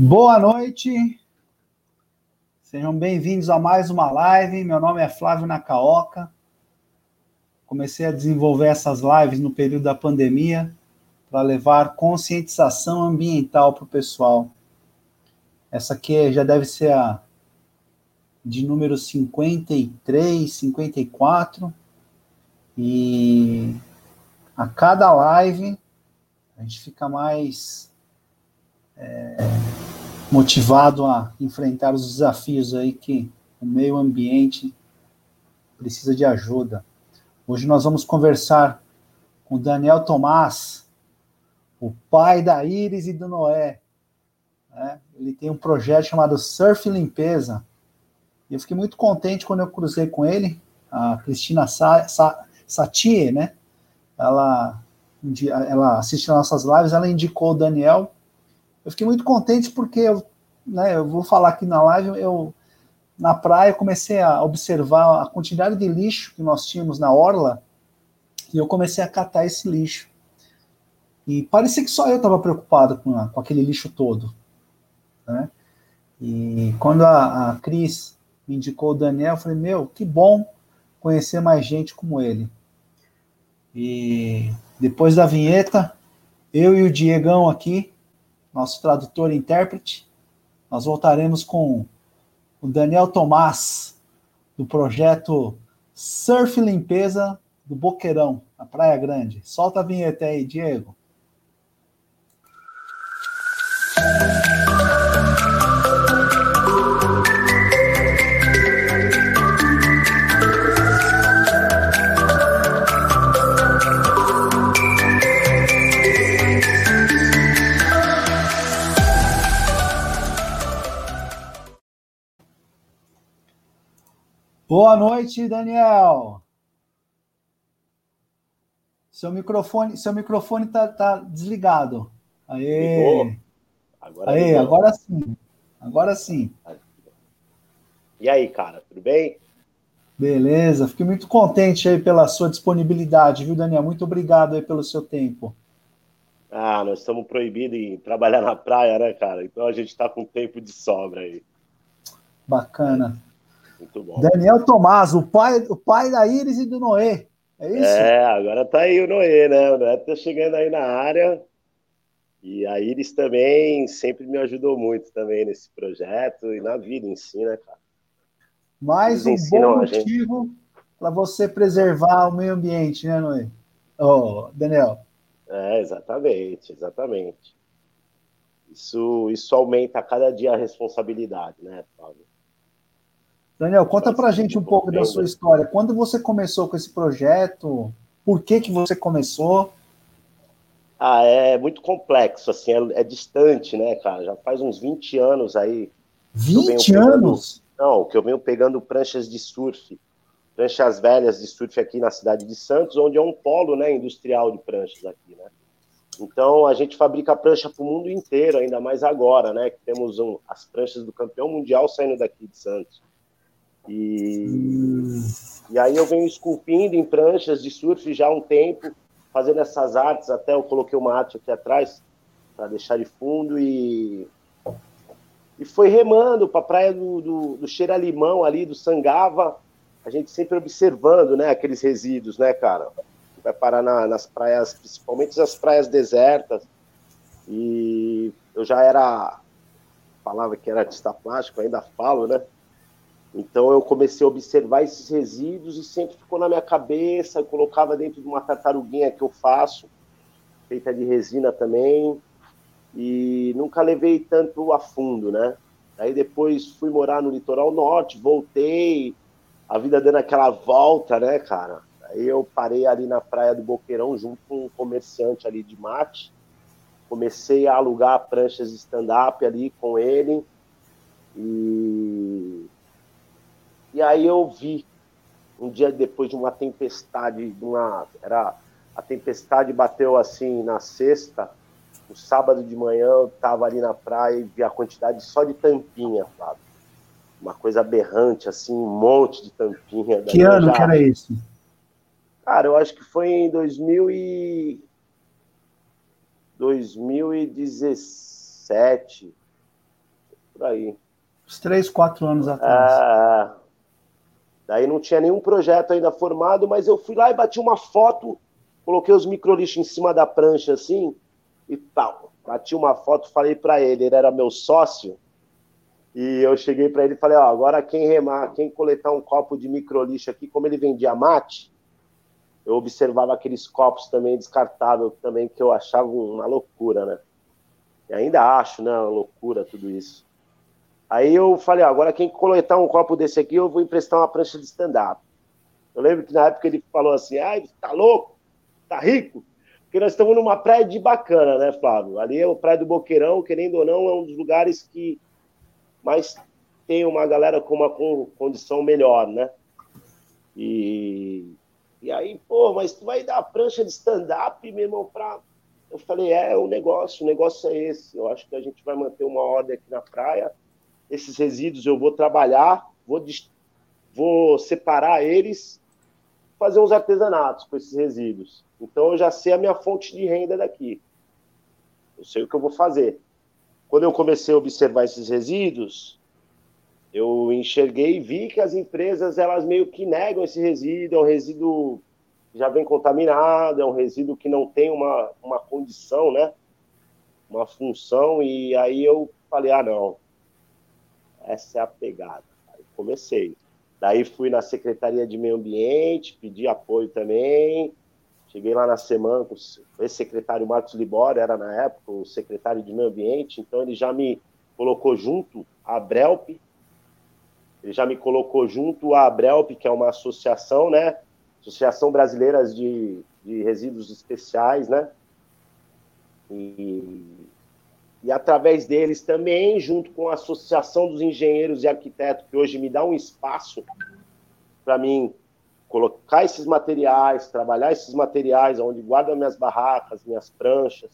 Boa noite, sejam bem-vindos a mais uma live. Meu nome é Flávio Nakaoka. Comecei a desenvolver essas lives no período da pandemia para levar conscientização ambiental para o pessoal. Essa aqui já deve ser a de número 53, 54. E a cada live a gente fica mais é, motivado a enfrentar os desafios aí que o meio ambiente precisa de ajuda. Hoje nós vamos conversar com Daniel Tomás, o pai da Iris e do Noé. Né? Ele tem um projeto chamado Surf Limpeza. E eu fiquei muito contente quando eu cruzei com ele, a Cristina Sa Sa Satie, né? Ela, ela assiste nossas lives, ela indicou o Daniel eu fiquei muito contente porque eu, né, eu vou falar aqui na live, eu na praia comecei a observar a quantidade de lixo que nós tínhamos na orla e eu comecei a catar esse lixo. E parecia que só eu estava preocupado com, a, com aquele lixo todo. Né? E quando a, a Cris me indicou o Daniel, eu falei, meu, que bom conhecer mais gente como ele. E depois da vinheta, eu e o Diegão aqui, nosso tradutor e intérprete. Nós voltaremos com o Daniel Tomás, do projeto Surf Limpeza do Boqueirão, na Praia Grande. Solta a vinheta aí, Diego. Noite, Daniel. Seu microfone, seu microfone tá, tá desligado. Aê. Agora, Aê, agora sim. Agora sim. E aí, cara, tudo bem? Beleza, fiquei muito contente aí pela sua disponibilidade, viu, Daniel? Muito obrigado aí pelo seu tempo. Ah, nós estamos proibidos em trabalhar na praia, né, cara? Então a gente está com tempo de sobra aí. Bacana. Muito bom. Daniel Tomás, o pai, o pai da Iris e do Noé. É isso? É, agora tá aí o Noé, né? O Noé tá chegando aí na área. E a Iris também sempre me ajudou muito também nesse projeto e na vida em si, né, cara? Mais um bom motivo para você preservar o meio ambiente, né, Noé? Oh, Daniel. É, exatamente, exatamente. Isso, isso aumenta a cada dia a responsabilidade, né, Fábio? Daniel, conta para a gente um pouco da sua história. Quando você começou com esse projeto? Por que, que você começou? Ah, é muito complexo, assim, é, é distante, né, cara? Já faz uns 20 anos aí. 20 anos? Pegando, não, que eu venho pegando pranchas de surf, pranchas velhas de surf aqui na cidade de Santos, onde é um polo, né, industrial de pranchas aqui, né? Então, a gente fabrica prancha para o mundo inteiro, ainda mais agora, né, que temos um, as pranchas do campeão mundial saindo daqui de Santos. E, e aí eu venho esculpindo em pranchas de surf já há um tempo, fazendo essas artes, até eu coloquei uma arte aqui atrás para deixar de fundo e e foi remando para a praia do, do, do Cheira Limão ali, do Sangava, a gente sempre observando, né, aqueles resíduos, né, cara? Vai parar na, nas praias, principalmente as praias desertas. E eu já era, falava que era artista plástico, ainda falo, né? Então eu comecei a observar esses resíduos e sempre ficou na minha cabeça. Eu colocava dentro de uma tartaruguinha que eu faço, feita de resina também, e nunca levei tanto a fundo, né? Aí depois fui morar no litoral norte, voltei, a vida dando aquela volta, né, cara? Aí eu parei ali na praia do Boqueirão junto com um comerciante ali de mate. Comecei a alugar pranchas stand-up ali com ele. E e aí eu vi, um dia depois de uma tempestade, de uma, era, a tempestade bateu assim na sexta, no sábado de manhã eu estava ali na praia e vi a quantidade só de tampinha, sabe? Uma coisa aberrante, assim, um monte de tampinha. Que ano já... que era isso? Cara, eu acho que foi em 2000 e... 2017, por aí. Uns três, quatro anos atrás. É, daí não tinha nenhum projeto ainda formado, mas eu fui lá e bati uma foto, coloquei os microlixos em cima da prancha assim e tal. Bati uma foto, falei para ele, ele era meu sócio, e eu cheguei para ele e falei, ó, agora quem remar, quem coletar um copo de microlixo aqui, como ele vendia mate, eu observava aqueles copos também descartáveis também que eu achava uma loucura, né? E ainda acho, né, uma loucura tudo isso. Aí eu falei, ó, agora quem coletar um copo desse aqui, eu vou emprestar uma prancha de stand-up. Eu lembro que na época ele falou assim, ai, tá louco? Tá rico? Porque nós estamos numa praia de bacana, né, Flávio? Ali é o Praia do Boqueirão, querendo ou não, é um dos lugares que mais tem uma galera com uma condição melhor, né? E, e aí, pô, mas tu vai dar a prancha de stand-up, meu irmão, pra... Eu falei, é, o negócio, o negócio é esse. Eu acho que a gente vai manter uma ordem aqui na praia, esses resíduos eu vou trabalhar, vou, vou separar eles, fazer uns artesanatos com esses resíduos. Então eu já sei a minha fonte de renda daqui. Eu sei o que eu vou fazer. Quando eu comecei a observar esses resíduos, eu enxerguei e vi que as empresas elas meio que negam esse resíduo, é um resíduo que já vem contaminado, é um resíduo que não tem uma, uma condição, né? Uma função, e aí eu falei, ah, não, essa é a pegada. Aí comecei. Daí fui na Secretaria de Meio Ambiente, pedi apoio também. Cheguei lá na semana com o ex-secretário Marcos Libório, era na época o secretário de Meio Ambiente, então ele já me colocou junto à Brelp, ele já me colocou junto à Brelp, que é uma associação, né? Associação Brasileira de, de Resíduos Especiais, né? E e através deles também, junto com a Associação dos Engenheiros e Arquitetos, que hoje me dá um espaço para mim colocar esses materiais, trabalhar esses materiais, onde guardo minhas barracas, minhas pranchas.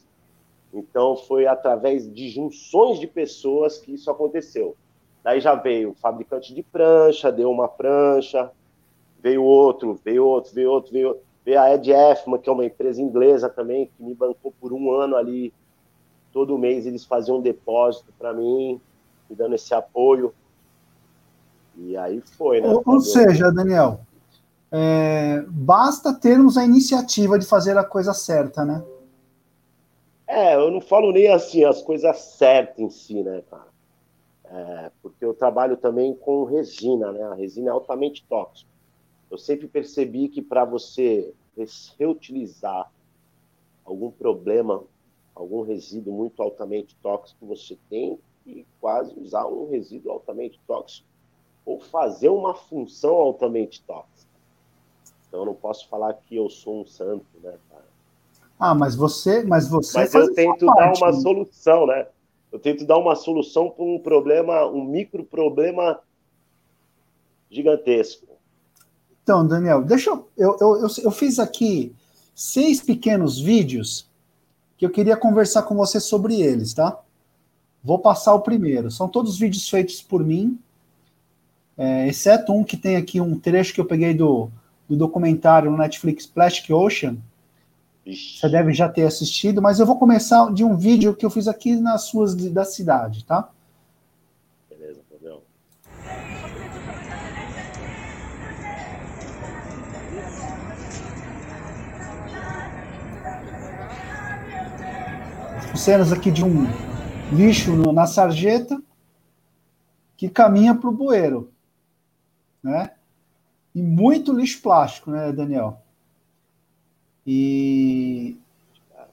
Então, foi através de junções de pessoas que isso aconteceu. Daí já veio o fabricante de prancha, deu uma prancha, veio outro, veio outro, veio outro, veio, veio a Ed Effman, que é uma empresa inglesa também, que me bancou por um ano ali todo mês eles faziam um depósito para mim, me dando esse apoio. E aí foi, né? Ou, ou seja, Daniel, é, basta termos a iniciativa de fazer a coisa certa, né? É, eu não falo nem assim as coisas certas em si, né, cara? É, porque eu trabalho também com resina, né? A resina é altamente tóxica. Eu sempre percebi que para você reutilizar algum problema algum resíduo muito altamente tóxico você tem e quase usar um resíduo altamente tóxico ou fazer uma função altamente tóxica. Então eu não posso falar que eu sou um santo, né, cara? Ah, mas você, mas você Mas eu tento dar uma né? solução, né? Eu tento dar uma solução para um problema, um micro problema gigantesco. Então, Daniel, deixa eu, eu, eu, eu fiz aqui seis pequenos vídeos que eu queria conversar com você sobre eles, tá? Vou passar o primeiro. São todos vídeos feitos por mim, é, exceto um que tem aqui um trecho que eu peguei do, do documentário no Netflix Plastic Ocean. Ixi. Você deve já ter assistido, mas eu vou começar de um vídeo que eu fiz aqui nas ruas da cidade, tá? Cenas aqui de um lixo no, na sarjeta que caminha para o bueiro, né? E muito lixo plástico, né, Daniel? E,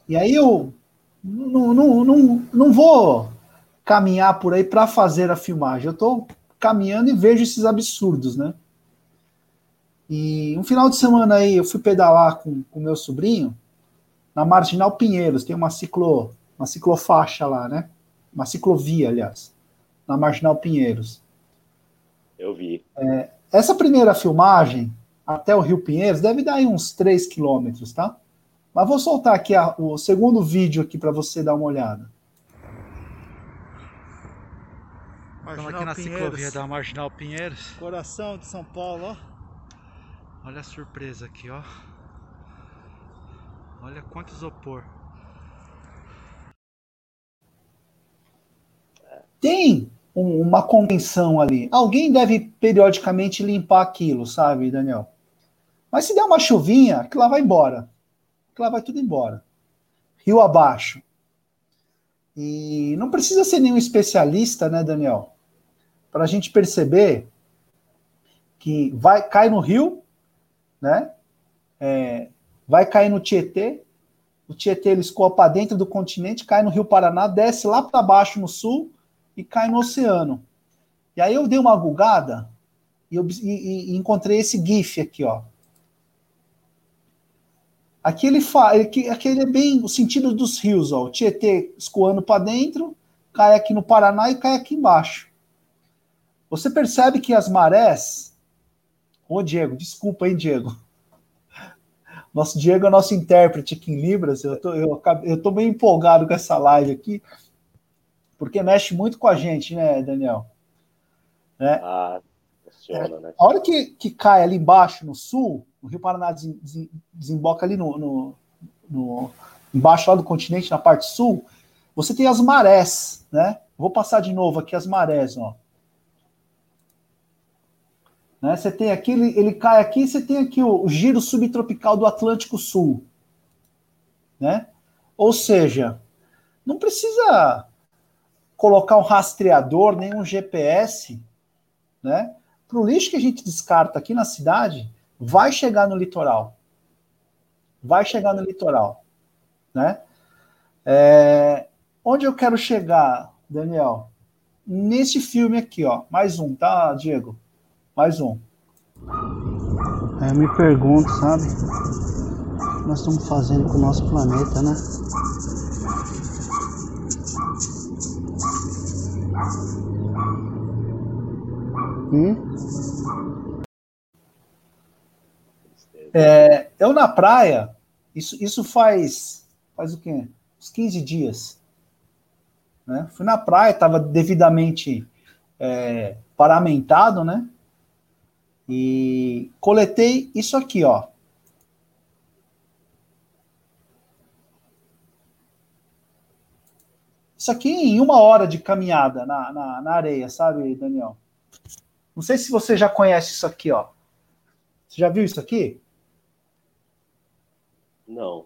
e aí eu não, não, não, não vou caminhar por aí para fazer a filmagem. Eu estou caminhando e vejo esses absurdos, né? E um final de semana aí eu fui pedalar com o meu sobrinho na Marginal Pinheiros, tem uma ciclo uma ciclofaixa lá, né? Uma ciclovia, aliás, na Marginal Pinheiros. Eu vi. É, essa primeira filmagem até o Rio Pinheiros deve dar aí uns 3 quilômetros, tá? Mas vou soltar aqui a, o segundo vídeo aqui para você dar uma olhada. Estamos aqui na Pinheiros. ciclovia da Marginal Pinheiros. Coração de São Paulo, ó. Olha a surpresa aqui, ó. Olha quanto isopor. Tem um, uma contenção ali. Alguém deve periodicamente limpar aquilo, sabe, Daniel? Mas se der uma chuvinha, aquilo lá vai embora. Aquilo lá vai tudo embora. Rio abaixo. E não precisa ser nenhum especialista, né, Daniel? Para a gente perceber que vai cai no rio, né? É, vai cair no Tietê, o Tietê ele escoa para dentro do continente, cai no Rio Paraná, desce lá para baixo no sul e cai no oceano. E aí eu dei uma gulgada e, eu, e, e encontrei esse GIF aqui, ó. Aqui ele fala, aqui, aqui ele é bem o sentido dos rios, ó. O Tietê escoando para dentro, cai aqui no Paraná e cai aqui embaixo. Você percebe que as marés. Ô, Diego, desculpa, hein, Diego. Nosso Diego é nosso intérprete aqui em Libras. Eu tô, eu, eu tô bem empolgado com essa live aqui, porque mexe muito com a gente, né, Daniel? Né? Ah, funciona, né? A hora que, que cai ali embaixo, no sul, o Rio Paraná desemboca ali no, no, no, embaixo lá do continente, na parte sul, você tem as marés, né? Vou passar de novo aqui as marés, ó. Né? Você tem aqui, ele, ele cai aqui, você tem aqui o, o giro subtropical do Atlântico Sul. Né? Ou seja, não precisa colocar um rastreador, nem um GPS, né? Para o lixo que a gente descarta aqui na cidade, vai chegar no litoral. Vai chegar no litoral, né? É, onde eu quero chegar, Daniel? Nesse filme aqui, ó. Mais um, tá, Diego? Mais um. É, eu me pergunto, sabe? O que nós estamos fazendo com o nosso planeta, né? É, eu na praia, isso, isso faz faz o quê? Uns 15 dias. Né? Fui na praia, estava devidamente é, paramentado, né? E coletei isso aqui, ó. Isso aqui em uma hora de caminhada na, na, na, areia, sabe, Daniel? Não sei se você já conhece isso aqui, ó. Você já viu isso aqui? Não.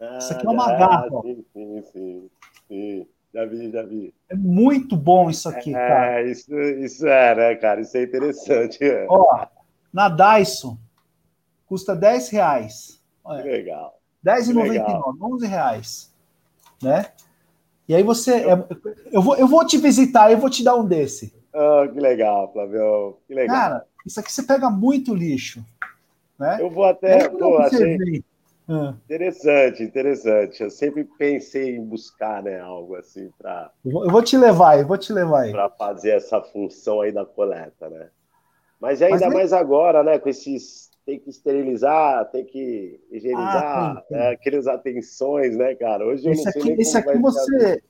Ah, isso aqui é uma ah, garra. Sim, sim, sim. sim. Já vi, já vi. É muito bom isso aqui, é, cara. Isso, isso é, né, cara? Isso é interessante. É. Ó, na Dyson, custa 10 reais. Olha, que legal. R$10,99, 11 reais. Né? E aí você. É, eu, vou, eu vou te visitar, eu vou te dar um desse. Oh, que legal, Flávio. Que legal. Cara, isso aqui você pega muito lixo. Né? Eu vou até. Pô, achei, ah. Interessante, interessante. Eu sempre pensei em buscar, né, algo assim para. Eu vou te levar, eu vou te levar aí. Para fazer essa função aí da coleta, né? Mas ainda Mas, mais agora, né, com esses tem que esterilizar, tem que higienizar, ah, né, aqueles atenções, né, cara? Hoje eu esse não sei aqui, nem Esse aqui você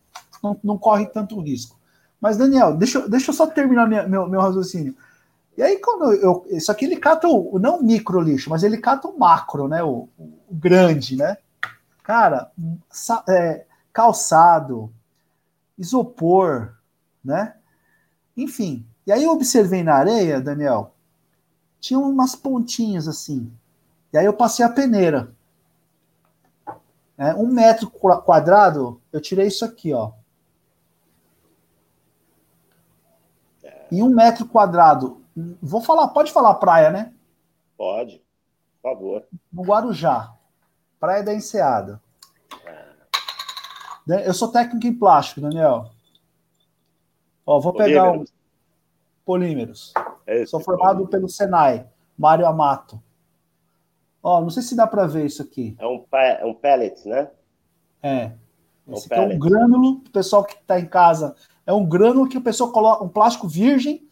não, não, corre tanto risco. Mas, Daniel, deixa, deixa eu só terminar minha, meu, meu raciocínio. E aí, quando eu. Isso aqui ele cata o. Não o micro lixo, mas ele cata o macro, né? O, o grande, né? Cara, é, calçado, isopor, né? Enfim. E aí eu observei na areia, Daniel, tinha umas pontinhas assim. E aí eu passei a peneira. É, um metro quadrado, eu tirei isso aqui, ó. E um metro quadrado Vou falar, pode falar praia, né? Pode, por favor. No Guarujá, Praia da Enseada. É. Eu sou técnico em plástico, Daniel. Ó, vou Polímeros. pegar um polímeros. É sou formado pelo Senai, Mário Amato. Ó, não sei se dá para ver isso aqui. É um, é um pellet, né? É. é esse um aqui é um grânulo, o pessoal que está em casa, é um grânulo que o pessoal coloca, um plástico virgem,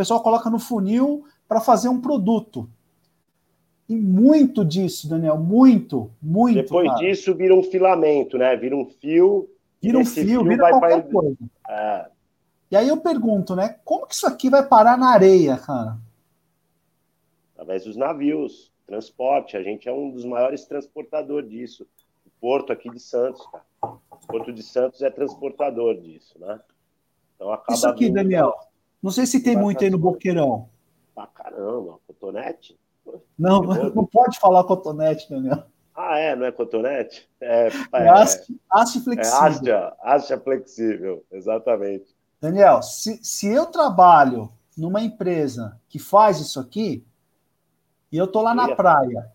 pessoal coloca no funil para fazer um produto. E muito disso, Daniel, muito, muito. Depois cara. disso vira um filamento, né? Vira um fio. Vira um fio, fio vira qualquer pra... coisa. É. E aí eu pergunto, né? Como que isso aqui vai parar na areia, cara? Através dos navios, transporte. A gente é um dos maiores transportadores disso. O porto aqui de Santos, cara. O porto de Santos é transportador disso, né? Então acaba Isso aqui, Daniel. Não sei se tem muito aí no Boqueirão. Pra caramba, cotonete? Não, não pode falar cotonete, Daniel. Ah, é? Não é cotonete? É, é, é haste, haste flexível. É haste, haste flexível, exatamente. Daniel, se, se eu trabalho numa empresa que faz isso aqui, e eu tô lá na praia,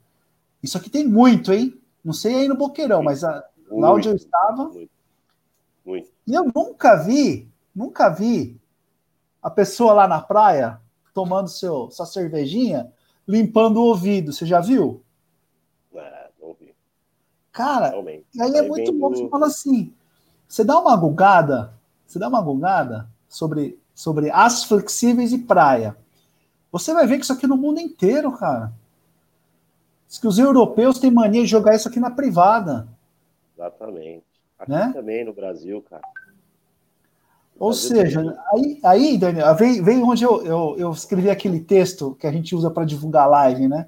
isso aqui tem muito, hein? Não sei aí no Boqueirão, mas a, lá onde eu estava. Muito, muito. E eu nunca vi, nunca vi a pessoa lá na praia tomando seu, sua cervejinha, limpando o ouvido. Você já viu? É, não vi. Cara, Realmente. aí é muito bom você fala assim. Você dá uma gugada, você dá uma gugada sobre, sobre as flexíveis e praia. Você vai ver que isso aqui no mundo inteiro, cara. Diz que os europeus têm mania de jogar isso aqui na privada. Exatamente. Aqui né? também no Brasil, cara. Ou seja, aí, aí, Daniel, vem, vem onde eu, eu, eu escrevi aquele texto que a gente usa para divulgar live, né?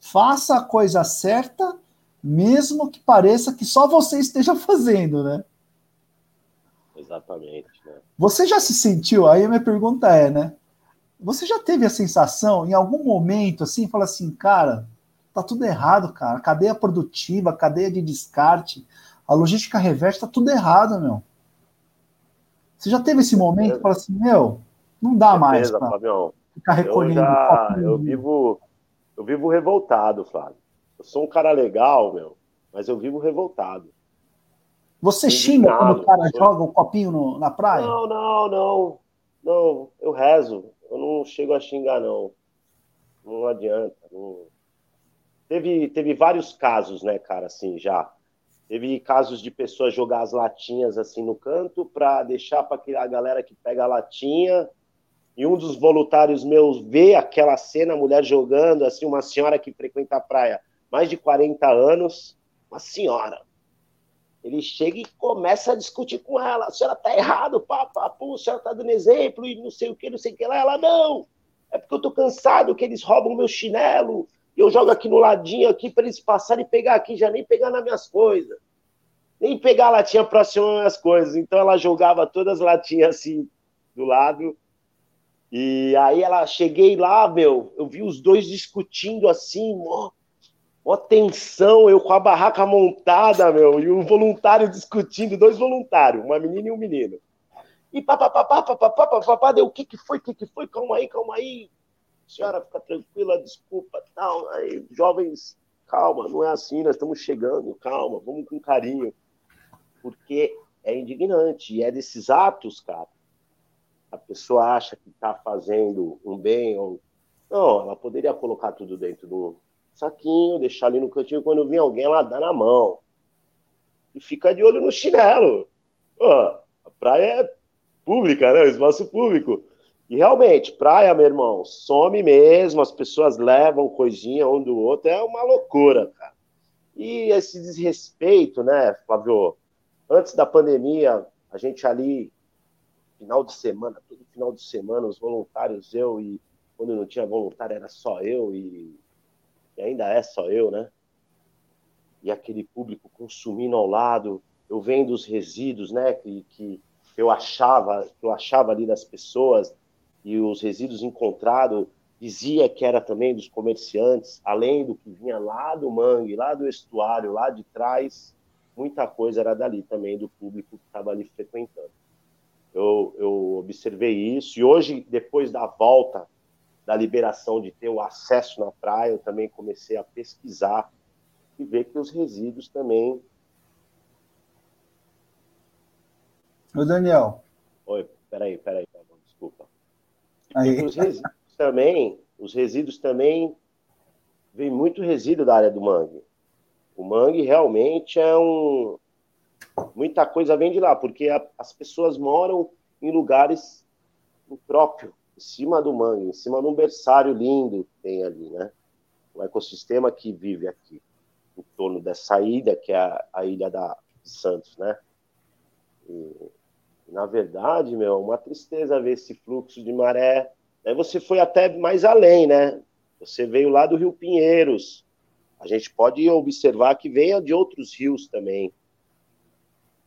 Faça a coisa certa, mesmo que pareça que só você esteja fazendo, né? Exatamente. Né? Você já se sentiu? Aí a minha pergunta é, né? Você já teve a sensação, em algum momento, assim, fala assim, cara, tá tudo errado, cara. Cadeia produtiva, cadeia de descarte, a logística reversa, tá tudo errado, meu. Você já teve esse momento, fala assim, meu, não dá mais para ficar recolhendo. Eu, já, eu vivo, eu vivo revoltado, Flávio. Eu sou um cara legal, meu, mas eu vivo revoltado. Você xinga quando o cara sou... joga o um copinho no, na praia? Não, não, não. Não, eu rezo. Eu não chego a xingar, não. Não adianta. Não... Teve, teve vários casos, né, cara, assim, já. Teve casos de pessoas jogar as latinhas assim no canto para deixar para a galera que pega a latinha. E um dos voluntários meus vê aquela cena, a mulher jogando, assim, uma senhora que frequenta a praia mais de 40 anos, uma senhora. Ele chega e começa a discutir com ela. A senhora tá errado, papo, a senhora tá dando exemplo e não sei o que, não sei o que lá. Ela, não, é porque eu tô cansado que eles roubam meu chinelo eu jogo aqui no ladinho aqui para eles passarem e pegar aqui, já nem pegar nas minhas coisas. Nem pegar a latinha próxima às minhas coisas. Então ela jogava todas as latinhas assim do lado. E aí ela cheguei lá, meu, eu vi os dois discutindo assim, mó, mó tensão, eu com a barraca montada, meu, e o voluntário discutindo, dois voluntários, uma menina e um menino. E papapá, papapá, papapá, deu o que que foi, o que que foi, calma aí, calma aí, senhora, fica tranquila, desculpa, tal. Aí, jovens, calma, não é assim, nós estamos chegando, calma, vamos com carinho. Porque é indignante, e é desses atos, cara. A pessoa acha que está fazendo um bem, ou. Não, ela poderia colocar tudo dentro do saquinho, deixar ali no cantinho, quando vir alguém, ela dá na mão. E fica de olho no chinelo. Pô, a praia é pública, né? O espaço público. E realmente, praia, meu irmão, some mesmo, as pessoas levam coisinha um do outro, é uma loucura, cara. E esse desrespeito, né, Flávio? Antes da pandemia, a gente ali, final de semana, todo final de semana, os voluntários, eu e quando não tinha voluntário era só eu e, e ainda é só eu, né? E aquele público consumindo ao lado, eu vendo os resíduos, né, que, que eu achava, que eu achava ali das pessoas, e os resíduos encontrados dizia que era também dos comerciantes, além do que vinha lá do mangue, lá do estuário, lá de trás, muita coisa era dali também, do público que estava ali frequentando. Eu, eu observei isso, e hoje, depois da volta da liberação de ter o acesso na praia, eu também comecei a pesquisar e ver que os resíduos também. Ô, Daniel. Oi, peraí, peraí, desculpa. Aí... Os resíduos também, os resíduos também, vem muito resíduo da área do mangue. O mangue realmente é um. Muita coisa vem de lá, porque a, as pessoas moram em lugares próprios, em cima do mangue, em cima de um berçário lindo que tem ali, né? O ecossistema que vive aqui, em torno dessa ilha, que é a, a ilha da Santos, né? E, na verdade, meu, uma tristeza ver esse fluxo de maré. Aí você foi até mais além, né? Você veio lá do Rio Pinheiros. A gente pode observar que venha de outros rios também.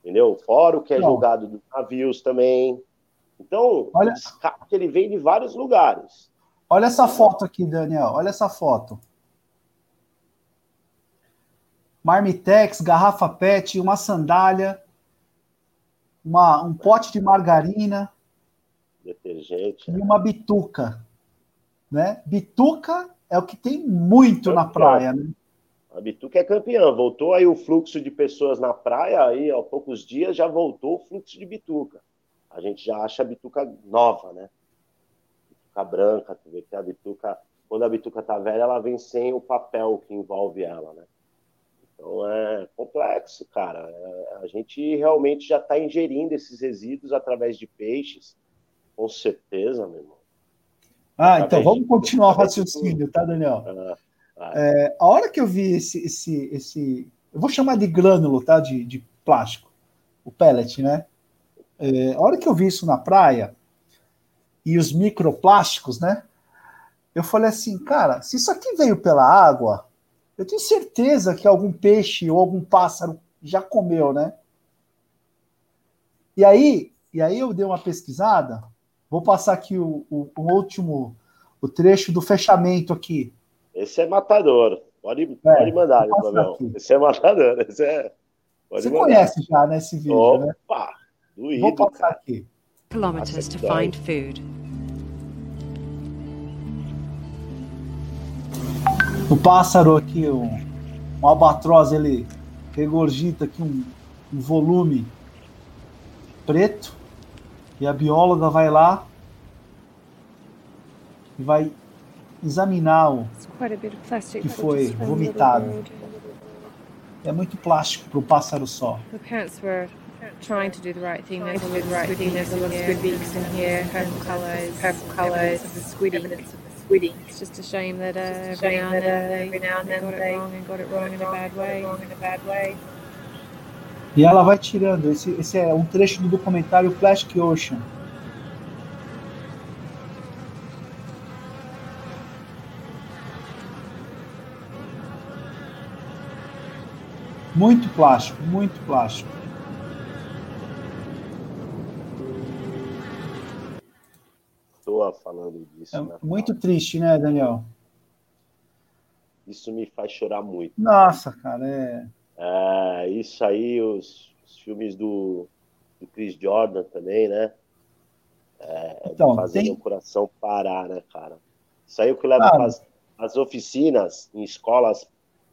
Entendeu? Fora o que é Não. jogado dos navios também. Então, Olha... ele vem de vários lugares. Olha essa foto aqui, Daniel. Olha essa foto. Marmitex, garrafa PET, uma sandália, uma, um pote de margarina. Detergente. E é. uma bituca. Né? Bituca é o que tem muito na praia, né? A Bituca é campeã. Voltou aí o fluxo de pessoas na praia, aí há poucos dias já voltou o fluxo de Bituca. A gente já acha a Bituca nova, né? Bituca branca, tu vê que a Bituca, quando a Bituca tá velha, ela vem sem o papel que envolve ela, né? Então é complexo, cara. É, a gente realmente já está ingerindo esses resíduos através de peixes, com certeza, meu irmão. Ah, então vamos continuar o raciocínio, tá, Daniel? Ah, ah. É, a hora que eu vi esse, esse, esse. Eu vou chamar de grânulo, tá? De, de plástico, o pellet, né? É, a hora que eu vi isso na praia e os microplásticos, né? Eu falei assim, cara, se isso aqui veio pela água, eu tenho certeza que algum peixe ou algum pássaro já comeu, né? E aí, e aí eu dei uma pesquisada. Vou passar aqui o, o, o último, o trecho do fechamento aqui. Esse é matador. Pode, é, pode mandar, Flavião. Esse é matador. Esse é... Você mandar. conhece já nesse né, vídeo, Opa, né? Doído, Vou passar cara. aqui. Kilometers to find food. O pássaro aqui, um, um albatroz, ele regurgita aqui um, um volume preto e a bióloga vai lá e vai examinar o que foi vomitado. É muito plástico para o pássaro só. trying to do the right thing. There's a lot of squiddiness in here, squid beaks in here, purple colours, purple colours, of the squiddy. Evidence of squiddy. It's just a shame that uh, every, shame now that, uh, every now and then got it wrong and got it wrong in a bad way. Wrong in a bad way. E ela vai tirando. Esse, esse é um trecho do documentário Plastic Ocean. Muito plástico, muito plástico. pessoa falando disso. É né? muito triste, né, Daniel? Isso me faz chorar muito. Nossa, cara, é. é isso aí, os, os filmes do, do, Chris Jordan também, né? É, então, fazendo tem... o coração parar, né, cara? Isso aí é o que eu levo as, as oficinas em escolas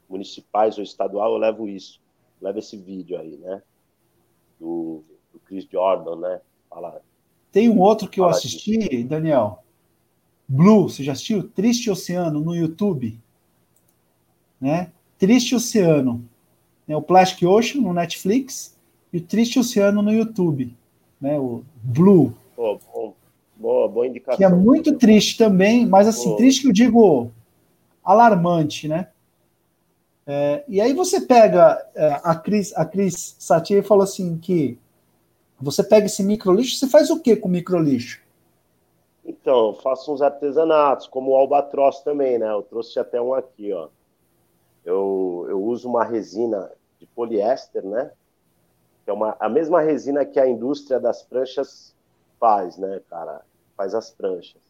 municipais ou estadual, eu levo isso. Eu levo esse vídeo aí, né? Do, do Chris Jordan, né? Fala tem um outro que eu assisti, Daniel. Blue, você já assistiu? Triste Oceano no YouTube. Né? Triste Oceano. Né? O Plastic Ocean no Netflix e o Triste Oceano no YouTube. Né? O Blue. Oh, bom. Boa, boa indicação. Que é muito triste também, mas assim, triste que eu digo alarmante, né? É, e aí você pega é, a Cris, a Cris Satie falou assim que você pega esse microlixo, você faz o que com microlixo? Então, eu faço uns artesanatos, como o albatroz também, né? Eu trouxe até um aqui, ó. Eu, eu uso uma resina de poliéster, né? Que é uma, a mesma resina que a indústria das pranchas faz, né, cara? Faz as pranchas.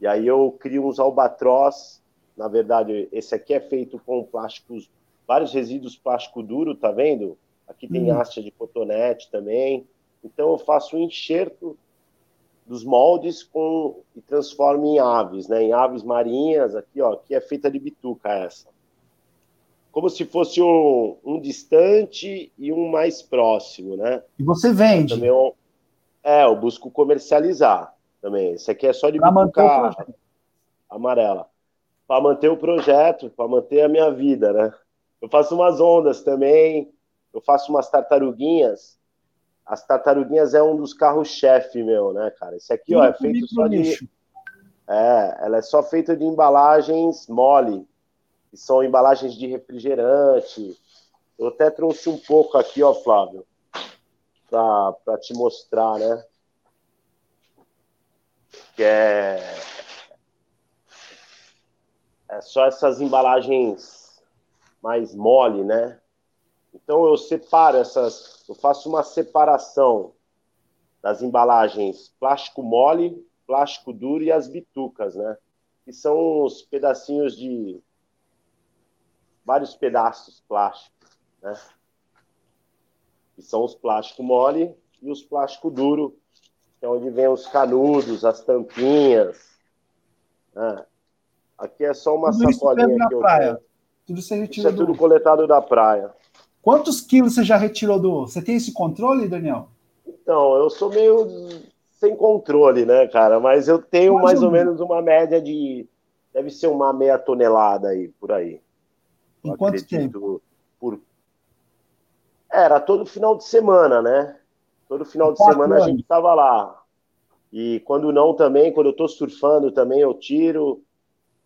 E aí eu crio uns albatroz. Na verdade, esse aqui é feito com plásticos, vários resíduos plástico duro, tá vendo? Aqui tem hum. haste de cotonete também. Então eu faço um enxerto dos moldes com e transformo em aves, né? Em aves marinhas aqui, ó, que é feita de bituca essa. Como se fosse um, um distante e um mais próximo, né? E você vende? também eu, é, eu busco comercializar também. Esse aqui é só de pra bituca amarela. Para manter o projeto, para manter a minha vida, né? Eu faço umas ondas também, eu faço umas tartaruguinhas as tartaruguinhas é um dos carros-chefe, meu, né, cara? Esse aqui, ó, é feito só de. É, ela é só feita de embalagens mole, que são embalagens de refrigerante. Eu até trouxe um pouco aqui, ó, Flávio, para te mostrar, né? Que é. É só essas embalagens mais mole, né? Então eu separo essas, eu faço uma separação das embalagens plástico mole, plástico duro e as bitucas, né? Que são os pedacinhos de vários pedaços plásticos, né? Que são os plástico mole e os plástico duro, que é onde vem os canudos, as tampinhas. Né? Aqui é só uma tudo sacolinha que eu praia. Tenho. Tudo isso é tudo coletado da praia. Quantos quilos você já retirou do. Você tem esse controle, Daniel? Então, eu sou meio sem controle, né, cara? Mas eu tenho mais, mais ou menos uma média de. Deve ser uma meia tonelada aí, por aí. Em quanto tempo? Por... Era todo final de semana, né? Todo final de semana anos. a gente tava lá. E quando não também, quando eu tô surfando também, eu tiro.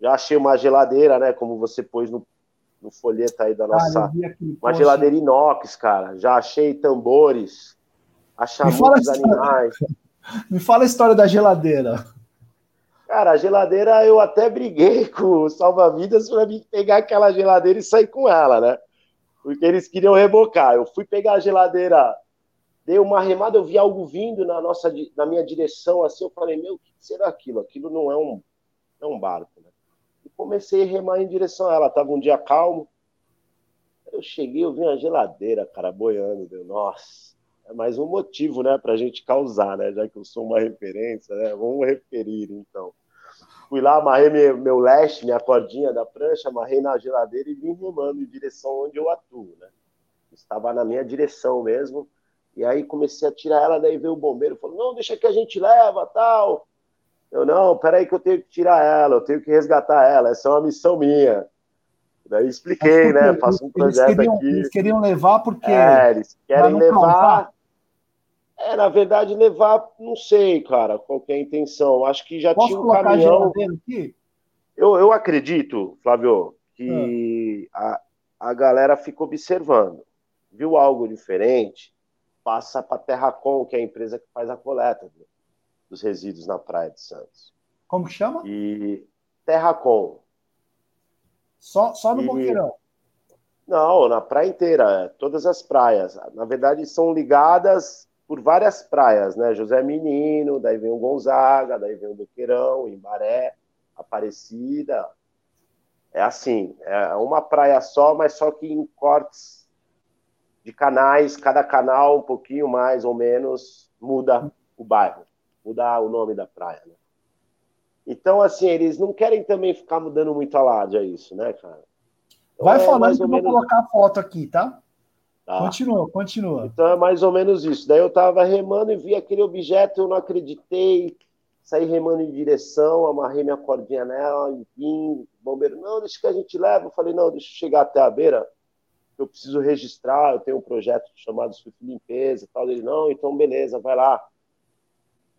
Já achei uma geladeira, né? Como você pôs no no folheto aí da nossa. uma geladeira inox, cara. Já achei tambores, achar muitos animais. Me fala a história da geladeira. Cara, a geladeira eu até briguei com o salva-vidas para mim pegar aquela geladeira e sair com ela, né? Porque eles queriam rebocar. Eu fui pegar a geladeira, dei uma remada, eu vi algo vindo na nossa, na minha direção, assim, eu falei, meu, o que será aquilo? Aquilo não é um, é um barco, né? Comecei a remar em direção a ela. Tava um dia calmo. Eu cheguei, eu vi uma geladeira, cara, boiando. Deu, nossa, é mais um motivo, né, pra gente causar, né? Já que eu sou uma referência, né? Vamos referir, então. Fui lá, amarrei meu, meu leste, minha cordinha da prancha, amarrei na geladeira e vim remando em direção onde eu atuo, né? Estava na minha direção mesmo. E aí comecei a tirar ela, daí veio o bombeiro, falou, não, deixa que a gente leva, tal. Eu, não, peraí que eu tenho que tirar ela, eu tenho que resgatar ela, essa é uma missão minha. Daí expliquei, né? Faço um projeto eles queriam, aqui. Eles queriam levar porque. É, eles querem levar. É, na verdade, levar, não sei, cara, qual é a intenção. Acho que já Posso tinha um caminhão. Eu, eu acredito, Flávio, que ah. a, a galera fica observando. Viu algo diferente, passa para a Terracom, que é a empresa que faz a coleta dos resíduos na Praia de Santos. Como que chama? E Terracom. Só, só no e... Boqueirão? Não, na praia inteira, todas as praias. Na verdade, são ligadas por várias praias, né? José Menino, daí vem o Gonzaga, daí vem o Boqueirão, Imbaré, Aparecida. É assim, é uma praia só, mas só que em cortes de canais, cada canal um pouquinho mais ou menos muda o bairro mudar o nome da praia, né? Então, assim, eles não querem também ficar mudando muito a isso, né, cara? Então, Vai é falando que eu vou colocar a foto aqui, tá? tá? Continua, continua. Então é mais ou menos isso. Daí eu tava remando e vi aquele objeto, eu não acreditei, saí remando em direção, amarrei minha cordinha nela, enfim, bombeiro, não, deixa que a gente leva. Eu falei, não, deixa eu chegar até a beira, eu preciso registrar, eu tenho um projeto chamado Swift Limpeza e tal. Ele, não, então beleza, vai lá.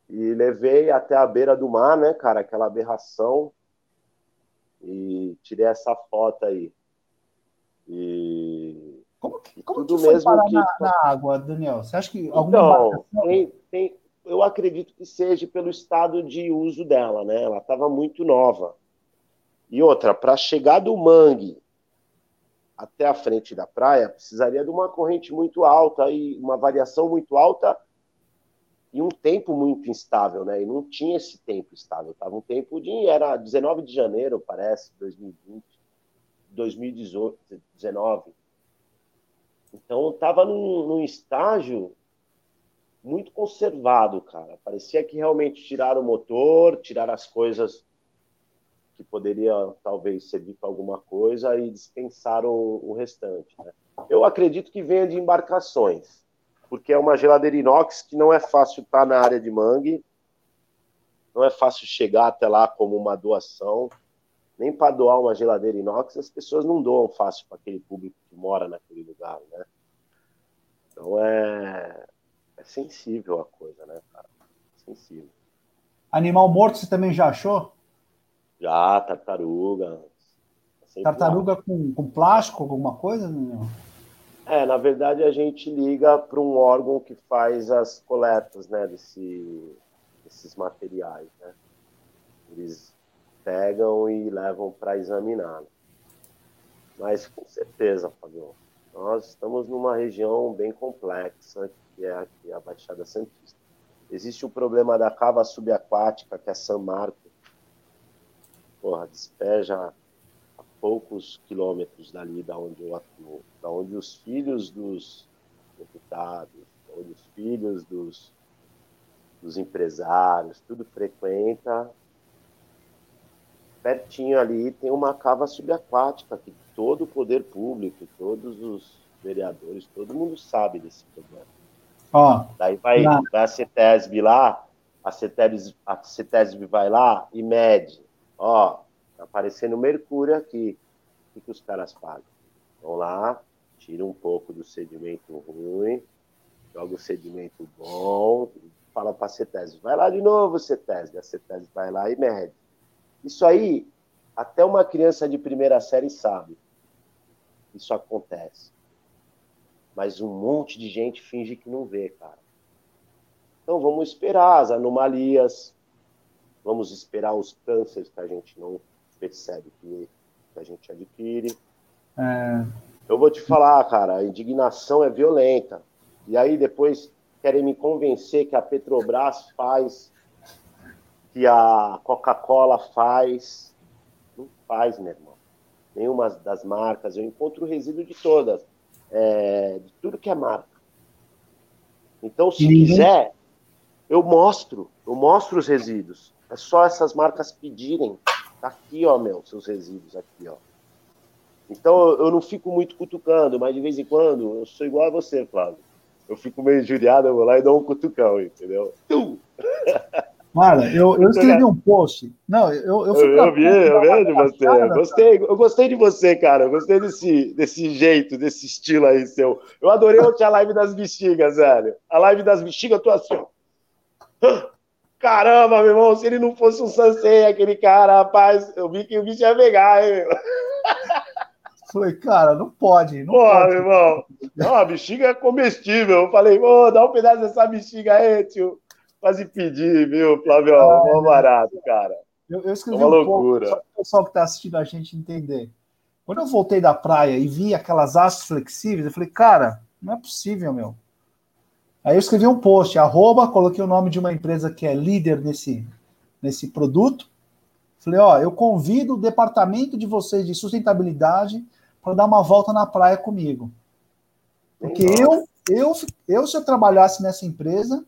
E levei até a beira do mar, né, cara? Aquela aberração. E tirei essa foto aí. E. Como que, como tudo que foi mesmo parar que... na, na, água, Daniel? Você acha que alguma então, tem, tem, eu acredito que seja pelo estado de uso dela, né? Ela estava muito nova. E outra, para chegar do mangue até a frente da praia, precisaria de uma corrente muito alta e uma variação muito alta e um tempo muito instável, né? E não tinha esse tempo estável. Tava um tempo de era 19 de janeiro, parece, 2020, 2019. Então tava num, num estágio muito conservado, cara. Parecia que realmente tiraram o motor, tiraram as coisas que poderia talvez servir para alguma coisa e dispensaram o restante. Né? Eu acredito que venha de embarcações porque é uma geladeira inox que não é fácil estar tá na área de mangue, não é fácil chegar até lá como uma doação, nem para doar uma geladeira inox, as pessoas não doam fácil para aquele público que mora naquele lugar, né? Então é, é sensível a coisa, né, cara? Sensível. Animal morto você também já achou? Já, tartaruga. Tartaruga com, com plástico, alguma coisa? Não? É, na verdade a gente liga para um órgão que faz as coletas, né, desse, desses materiais, né? Eles pegam e levam para examinar. Mas com certeza, Fabio, nós estamos numa região bem complexa, que é aqui a Baixada Santista. Existe o problema da cava subaquática, que é San Marco. Porra, despeja poucos quilômetros dali da onde eu atuo, da onde os filhos dos deputados, onde os filhos dos, dos empresários, tudo frequenta. Pertinho ali tem uma cava subaquática que todo o poder público, todos os vereadores, todo mundo sabe desse problema. Ó, Daí vai, vai a CETESB lá, a CETESB, a CETESB vai lá e mede. Ó, tá aparecendo mercúrio aqui. O que, que os caras fazem? Vão lá, tira um pouco do sedimento ruim, joga o sedimento bom, fala para a CETESB, vai lá de novo, CETESB. A CETESB vai lá e mede. Isso aí, até uma criança de primeira série sabe. Isso acontece mas um monte de gente finge que não vê, cara. Então vamos esperar as anomalias, vamos esperar os cânceres que a gente não percebe que, a gente adquire. é, Eu vou te falar, cara, a indignação é violenta. E aí depois querem me convencer que a Petrobras faz, que a Coca-Cola faz. Não faz, meu irmão. Nenhuma das marcas. Eu encontro o resíduo de todas é, de tudo que é marca. Então, se Ninguém- quiser, eu mostro, eu mostro os resíduos. É só essas marcas pedirem. Tá aqui, ó, meu, seus resíduos aqui, ó. Então, eu não fico muito cutucando, mas de vez em quando, eu sou igual a você, Flávio. Eu fico meio injuriado, eu vou lá e dou um cutucão, entendeu? Tum! Mara, eu, eu escrevi um post. Não, eu, eu fui Eu, eu vi, eu vi de você. gostei, eu gostei de você, cara. Eu gostei desse, desse jeito, desse estilo aí seu. Eu adorei ontem a live das bexigas, velho. A live das bexigas, eu tô assim, ó. Caramba, meu irmão, se ele não fosse um Sansei, aquele cara, rapaz, eu vi que o bicho ia pegar, hein, meu? Falei, cara, não pode, não Porra, pode. meu irmão. Não, a bexiga é comestível. Eu falei, ô, dá um pedaço dessa bexiga aí, tio. Quase pedir, viu, Flávio? Mó barato, cara. Eu, eu escrevi É uma um pouco loucura. só para o pessoal que está assistindo a gente entender. Quando eu voltei da praia e vi aquelas hastes flexíveis, eu falei, cara, não é possível, meu. Aí eu escrevi um post, arroba, coloquei o nome de uma empresa que é líder nesse, nesse produto. Falei, ó, eu convido o departamento de vocês de sustentabilidade para dar uma volta na praia comigo. Porque eu, eu, eu, se eu trabalhasse nessa empresa,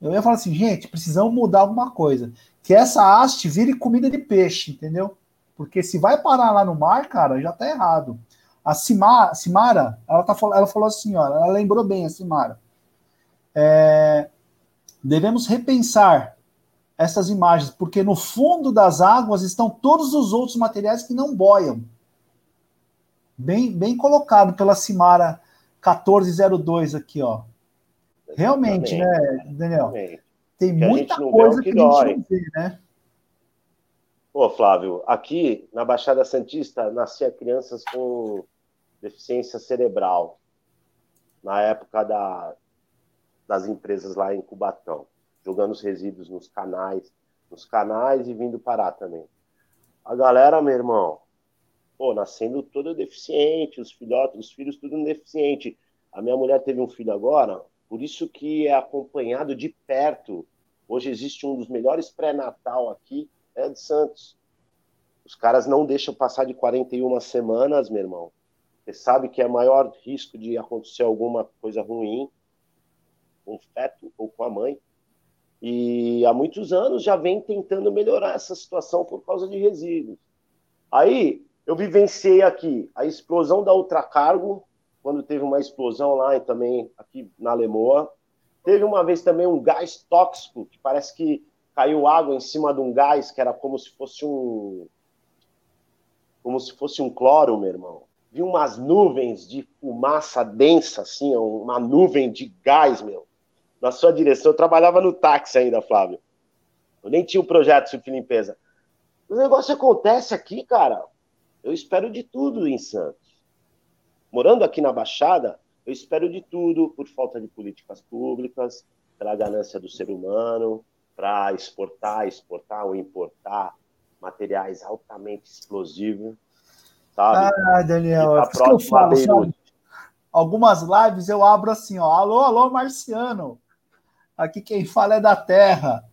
eu ia falar assim, gente, precisamos mudar alguma coisa. Que essa haste vire comida de peixe, entendeu? Porque se vai parar lá no mar, cara, já tá errado. A Simara, Simara ela, tá, ela falou assim, ó, ela lembrou bem a Simara. É, devemos repensar essas imagens, porque no fundo das águas estão todos os outros materiais que não boiam. Bem, bem colocado pela Simara 1402 aqui, ó. Realmente, né, Daniel? Exatamente. Tem Que muita coisa que, que a gente dói. não vê, né? Pô, Flávio, aqui na Baixada Santista nascia crianças com deficiência cerebral na época da, das empresas lá em Cubatão, jogando os resíduos nos canais, nos canais e vindo parar também. A galera, meu irmão, pô, nascendo toda deficiente, os filhotes, os filhos tudo deficiente. A minha mulher teve um filho agora, por isso que é acompanhado de perto. Hoje existe um dos melhores pré-natal aqui, é de Santos. Os caras não deixam passar de 41 semanas, meu irmão. Você sabe que é maior risco de acontecer alguma coisa ruim com o feto ou com a mãe. E há muitos anos já vem tentando melhorar essa situação por causa de resíduos. Aí eu vivenciei aqui a explosão da Ultracargo, quando teve uma explosão lá e também aqui na Lemoa. Teve uma vez também um gás tóxico, que parece que caiu água em cima de um gás que era como se fosse um como se fosse um cloro, meu irmão. Vi umas nuvens de fumaça densa, assim, uma nuvem de gás, meu, na sua direção. Eu trabalhava no táxi ainda, Flávio. Eu nem tinha um projeto de limpeza. O negócio acontece aqui, cara. Eu espero de tudo em Santos. Morando aqui na Baixada, eu espero de tudo por falta de políticas públicas, pela ganância do ser humano, para exportar, exportar ou importar materiais altamente explosivos, sabe? Ah, Daniel, é que eu falo, sabe? Algumas lives eu abro assim, ó, alô, alô, Marciano. Aqui quem fala é da terra,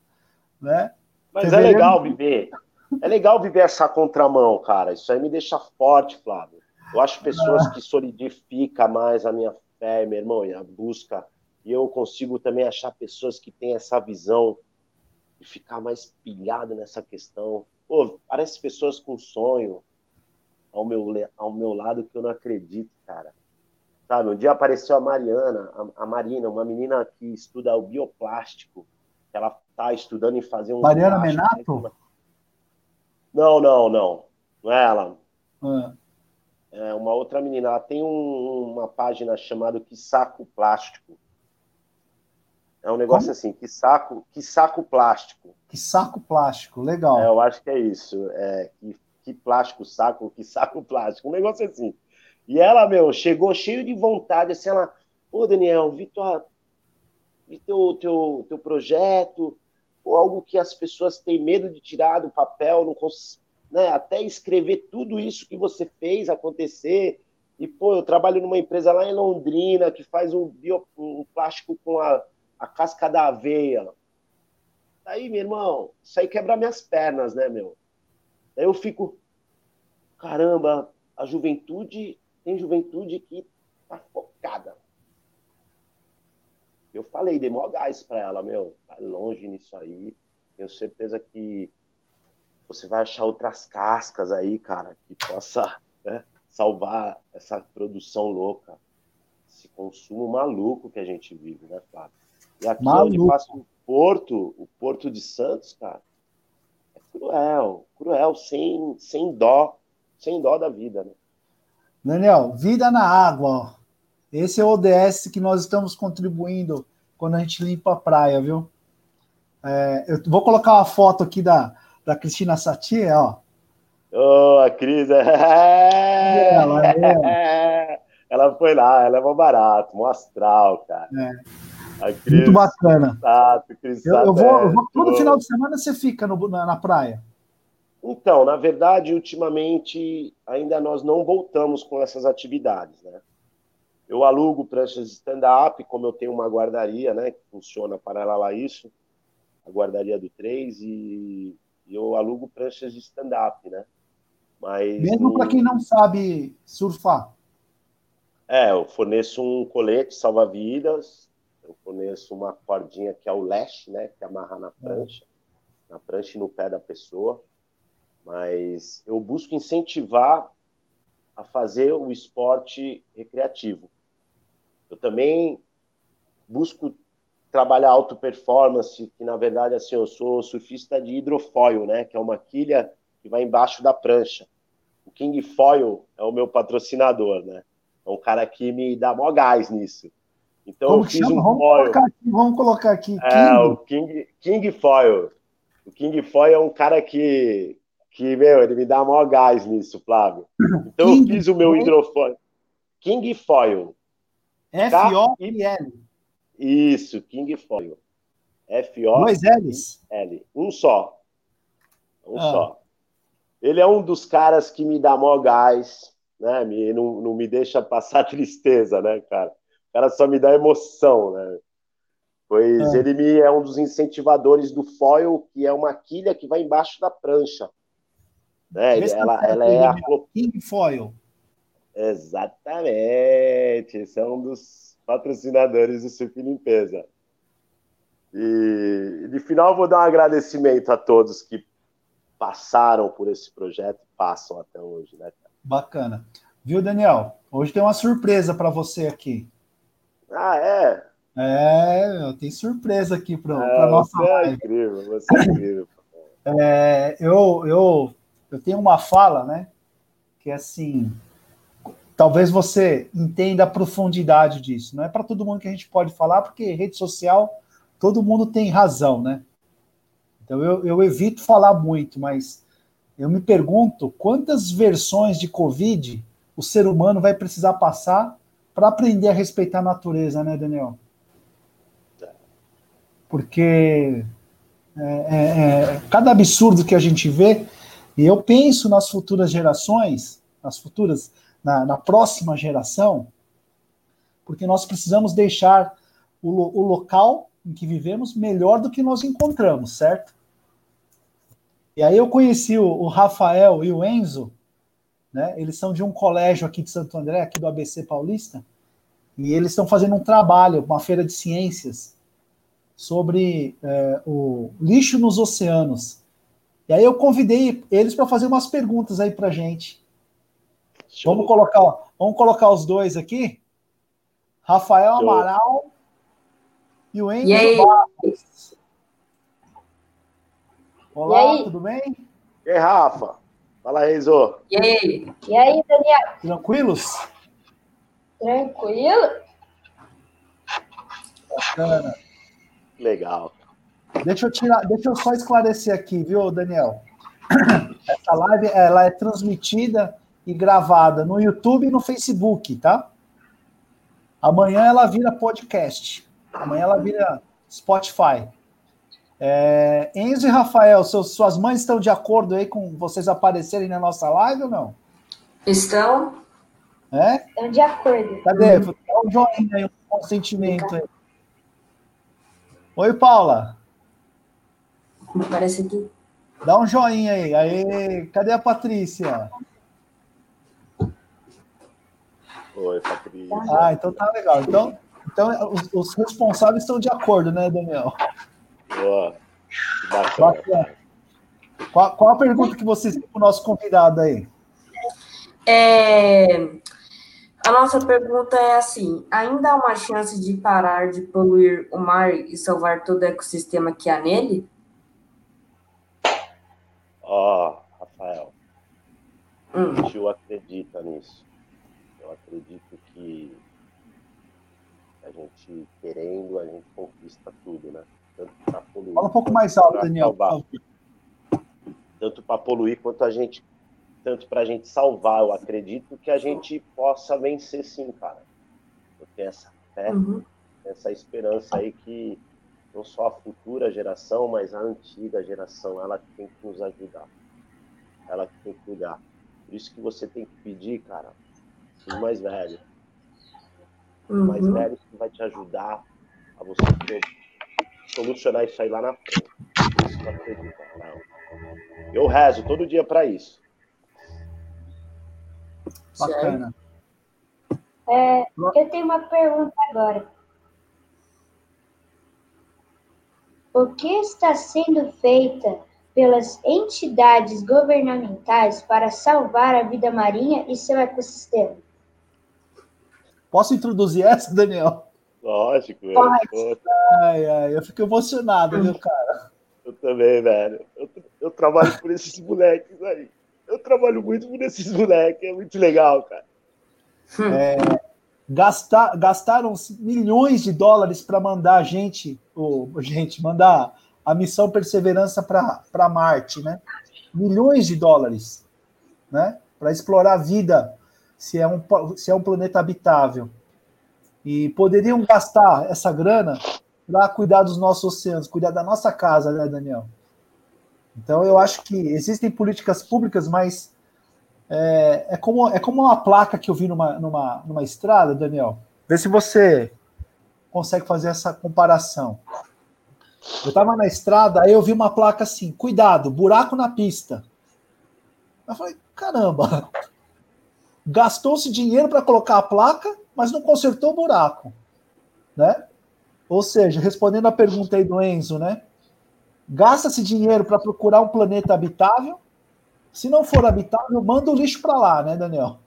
né? Mas Fevereiro... é legal viver. É legal viver essa contramão, cara. Isso aí me deixa forte, Flávio. Eu acho pessoas que solidificam mais a minha fé, meu irmão, e a busca. E eu consigo também achar pessoas que têm essa visão de ficar mais pilhado nessa questão. Pô, parece pessoas com sonho ao meu, ao meu lado que eu não acredito, cara. Sabe, um dia apareceu a Mariana, a, a Marina, uma menina que estuda o bioplástico. Ela está estudando em fazer um. Mariana Menato? Né? Não, não, não. Não é ela. Ah. É uma outra menina. Ela tem um, uma página chamada Que Saco Plástico. É um negócio Como? assim, que saco, que saco plástico. Que saco plástico, legal. É, eu acho que é isso. É, que, que plástico saco, que saco plástico. Um negócio assim. E ela, meu, chegou cheio de vontade, assim, ela, ô Daniel, vi, tua, vi teu, teu, teu projeto, ou algo que as pessoas têm medo de tirar do papel, não né, até escrever tudo isso que você fez acontecer. E, pô, eu trabalho numa empresa lá em Londrina que faz um, bio, um plástico com a, a casca da aveia. Aí, meu irmão, isso aí quebra minhas pernas, né, meu? Aí eu fico, caramba, a juventude tem juventude que tá focada. Eu falei, dei mó gás para ela, meu, tá longe nisso aí. Tenho certeza que você vai achar outras cascas aí, cara, que possa né, salvar essa produção louca, esse consumo maluco que a gente vive, né, Flávio? E aqui maluco. onde passa o Porto, o Porto de Santos, cara, é cruel, cruel, sem, sem dó, sem dó da vida, né? Daniel, vida na água. Ó. Esse é o ODS que nós estamos contribuindo quando a gente limpa a praia, viu? É, eu vou colocar uma foto aqui da, da Cristina Satie, ó. Ô, oh, a Cris, é... ela, é... ela foi lá, ela é mó barato, mó astral, cara. É. Cris, Muito bacana. Sato, Cris, eu, eu, vou, eu vou, todo final de semana você fica no, na, na praia. Então, na verdade, ultimamente ainda nós não voltamos com essas atividades, né? Eu alugo pranchas de stand-up, como eu tenho uma guardaria, né, que funciona paralela a isso, a guardaria do 3, e, eu alugo pranchas de stand-up, né? Mas Mesmo para quem não sabe surfar. É, eu forneço um colete salva-vidas, eu forneço uma cordinha que é o lash, né, que amarra na prancha, na prancha e no pé da pessoa mas eu busco incentivar a fazer o esporte recreativo. Eu também busco trabalhar auto performance, que na verdade assim, eu sou surfista de hidrofoil, né, que é uma quilha que vai embaixo da prancha. O King Foil é o meu patrocinador, né? É um cara que me dá mó gás nisso. Então Como eu fiz chama? um vamos foil. Colocar aqui, vamos colocar aqui. É, o King, King Foil. O King Foil é um cara que que, meu, ele me dá maior gás nisso, Flávio. Então King eu fiz o meu hidrofone. King Foil. F-O-I-L. Isso, King Foil. F-O. Dois L's? L. Um só. Um ah. só. Ele é um dos caras que me dá maior gás, né? Me, não, não me deixa passar tristeza, né, cara? O cara só me dá emoção, né? Pois ah. ele me é um dos incentivadores do foil, que é uma quilha que vai embaixo da prancha. Né? Ela, ela é a King Foil. Exatamente. Esse é um dos patrocinadores do Surf Limpeza. E de final vou dar um agradecimento a todos que passaram por esse projeto e passam até hoje, né? Bacana. Viu, Daniel? Hoje tem uma surpresa para você aqui. Ah, é? É, tem surpresa aqui para é, nossa você é live. É incrível, você é incrível. é, eu, eu eu tenho uma fala, né? Que é assim, talvez você entenda a profundidade disso. Não é para todo mundo que a gente pode falar, porque rede social, todo mundo tem razão, né? Então eu, eu evito falar muito, mas eu me pergunto quantas versões de Covid o ser humano vai precisar passar para aprender a respeitar a natureza, né, Daniel? Porque é, é, é, cada absurdo que a gente vê, e eu penso nas futuras gerações, nas futuras, na, na próxima geração, porque nós precisamos deixar o, o local em que vivemos melhor do que nós encontramos, certo? E aí eu conheci o, o Rafael e o Enzo, né? Eles são de um colégio aqui de Santo André, aqui do ABC Paulista, e eles estão fazendo um trabalho, uma feira de ciências, sobre é, o lixo nos oceanos. E aí eu convidei eles para fazer umas perguntas aí para gente. Vamos colocar, vamos colocar os dois aqui. Rafael Show. Amaral e o Enzo Barros. Olá, tudo bem? E aí, Rafa? Fala, Enzo. E aí? E aí, Daniel? Tranquilos? Tranquilo? Bacana. Legal. Deixa eu tirar, deixa eu só esclarecer aqui, viu, Daniel? Essa live ela é transmitida e gravada no YouTube e no Facebook, tá? Amanhã ela vira podcast. Amanhã ela vira Spotify. É, Enzo e Rafael, seus, suas mães estão de acordo aí com vocês aparecerem na nossa live ou não? Estão. É? Estão de acordo. Cadê? Dá um joinha aí, um consentimento aí. Oi, Paula. Aparece aqui. Dá um joinha aí. Aí, cadê a Patrícia? Oi, Patrícia. Ah, então tá legal. Então, então os, os responsáveis estão de acordo, né, Daniel? Boa. Bacana. Qual, qual a pergunta que vocês têm para o nosso convidado aí? É, a nossa pergunta é assim: ainda há uma chance de parar de poluir o mar e salvar todo o ecossistema que há nele? Ó, oh, Rafael, hum. eu acredito nisso. Eu acredito que a gente querendo, a gente conquista tudo, né? Tanto para poluir. Fala um pouco mais alto, Daniel. Salvar. Tanto para poluir quanto a gente. Tanto para a gente salvar. Eu acredito que a gente possa vencer sim, cara. Eu tenho essa fé, uhum. essa esperança aí que não só a futura geração, mas a antiga geração, ela que tem que nos ajudar. Ela que tem que cuidar. Por isso que você tem que pedir, cara, os mais velhos. Os uhum. mais velhos que vai te ajudar a você solucionar isso aí lá na frente. Isso que eu acredito, cara. Eu rezo todo dia para isso. Bacana. É, eu tenho uma pergunta agora. O que está sendo feita pelas entidades governamentais para salvar a vida marinha e seu ecossistema? Posso introduzir essa, Daniel? Lógico. Pode. Ai, ai, eu fico emocionado, viu, cara? Eu também, velho. Eu, eu trabalho por esses moleques aí. Eu trabalho muito por esses moleques, é muito legal, cara. É, gastar, gastaram milhões de dólares para mandar a gente, oh, gente, mandar a missão Perseverança para Marte, né? Milhões de dólares, né? Para explorar a vida, se é, um, se é um planeta habitável. E poderiam gastar essa grana para cuidar dos nossos oceanos, cuidar da nossa casa, né, Daniel? Então, eu acho que existem políticas públicas, mas é, é, como, é como uma placa que eu vi numa, numa, numa estrada, Daniel. Vê se você consegue fazer essa comparação. Eu estava na estrada, aí eu vi uma placa assim: cuidado, buraco na pista. Eu falei: caramba, gastou-se dinheiro para colocar a placa, mas não consertou o buraco, né? Ou seja, respondendo a pergunta aí do Enzo, né? Gasta-se dinheiro para procurar um planeta habitável, se não for habitável, manda o lixo para lá, né, Daniel?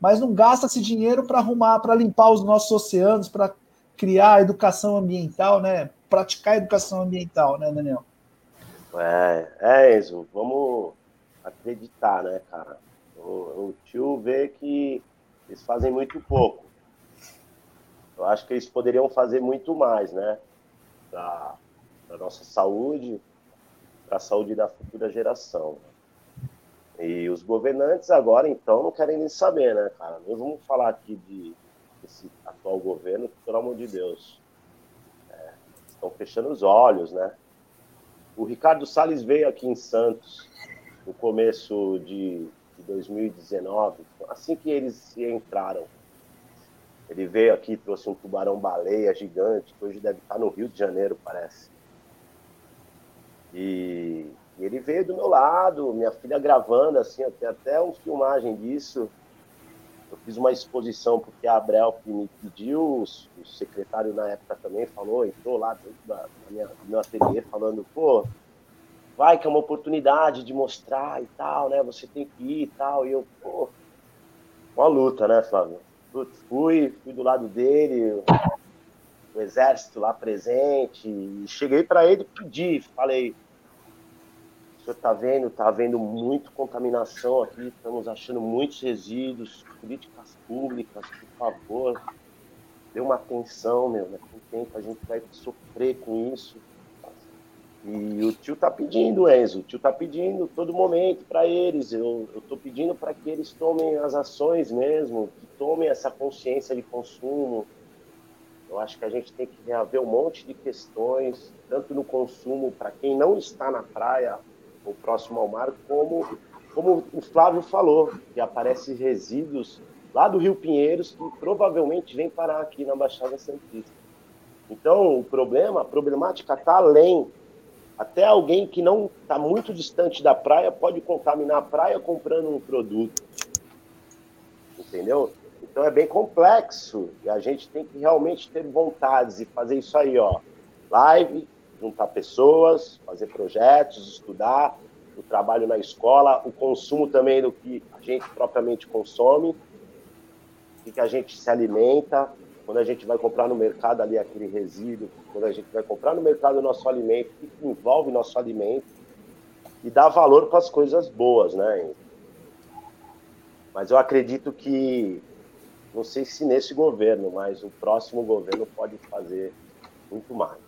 Mas não gasta-se dinheiro para arrumar, para limpar os nossos oceanos, para criar educação ambiental, né? Praticar educação ambiental, né, Daniel? É, é Enzo, vamos acreditar, né, cara? O, o tio vê que eles fazem muito pouco. Eu acho que eles poderiam fazer muito mais, né? Para a nossa saúde, para a saúde da futura geração. E os governantes agora, então, não querem nem saber, né, cara? Nós vamos falar aqui de esse atual governo, pelo amor de Deus, é, estão fechando os olhos, né? O Ricardo Salles veio aqui em Santos no começo de, de 2019, assim que eles entraram. Ele veio aqui, trouxe um tubarão-baleia gigante, que hoje deve estar no Rio de Janeiro, parece. E, e ele veio do meu lado, minha filha gravando, assim, tenho até uma filmagem disso. Eu fiz uma exposição porque a Abrel me pediu, o secretário na época também falou, entrou lá dentro da, da minha, do meu ateliê falando, pô, vai que é uma oportunidade de mostrar e tal, né? Você tem que ir e tal. E eu, pô, uma luta, né, Flávio? fui, fui do lado dele, o exército lá presente, e cheguei para ele e pedi, falei, senhor está vendo, está havendo muito contaminação aqui, estamos achando muitos resíduos, políticas públicas, por favor, dê uma atenção, meu, né? com tempo a gente vai sofrer com isso. E o tio tá pedindo, Enzo, o tio tá pedindo todo momento para eles. Eu, eu tô pedindo para que eles tomem as ações mesmo, que tomem essa consciência de consumo. Eu acho que a gente tem que reaver um monte de questões, tanto no consumo para quem não está na praia ou próximo ao mar, como, como o Flávio falou, que aparecem resíduos lá do Rio Pinheiros que provavelmente vêm parar aqui na Baixada Santista. Então, o problema, a problemática está além até alguém que não está muito distante da praia pode contaminar a praia comprando um produto. Entendeu? Então é bem complexo e a gente tem que realmente ter vontades e fazer isso aí, ó. Live, juntar pessoas, fazer projetos, estudar, o trabalho na escola, o consumo também do que a gente propriamente consome, o que a gente se alimenta, quando a gente vai comprar no mercado ali aquele resíduo, quando a gente vai comprar no mercado o nosso alimento, que envolve nosso alimento, e dar valor para as coisas boas, né? Mas eu acredito que, não sei se nesse governo, mas o próximo governo pode fazer muito mais.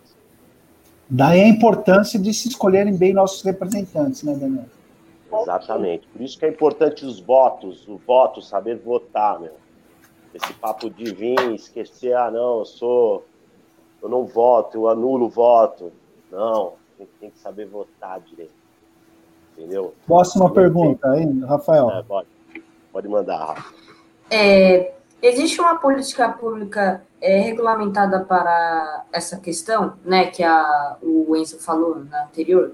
Daí a importância de se escolherem bem nossos representantes, né, Daniel? Exatamente. Por isso que é importante os votos, o voto, saber votar, meu esse papo de vir, esquecer, ah, não, eu sou. Eu não voto, eu anulo o voto. Não, a gente tem que saber votar direito. Entendeu? Próxima pergunta aí, Rafael. É, pode, pode mandar, Rafa. É, existe uma política pública é, regulamentada para essa questão, né, que a, o Enzo falou na anterior?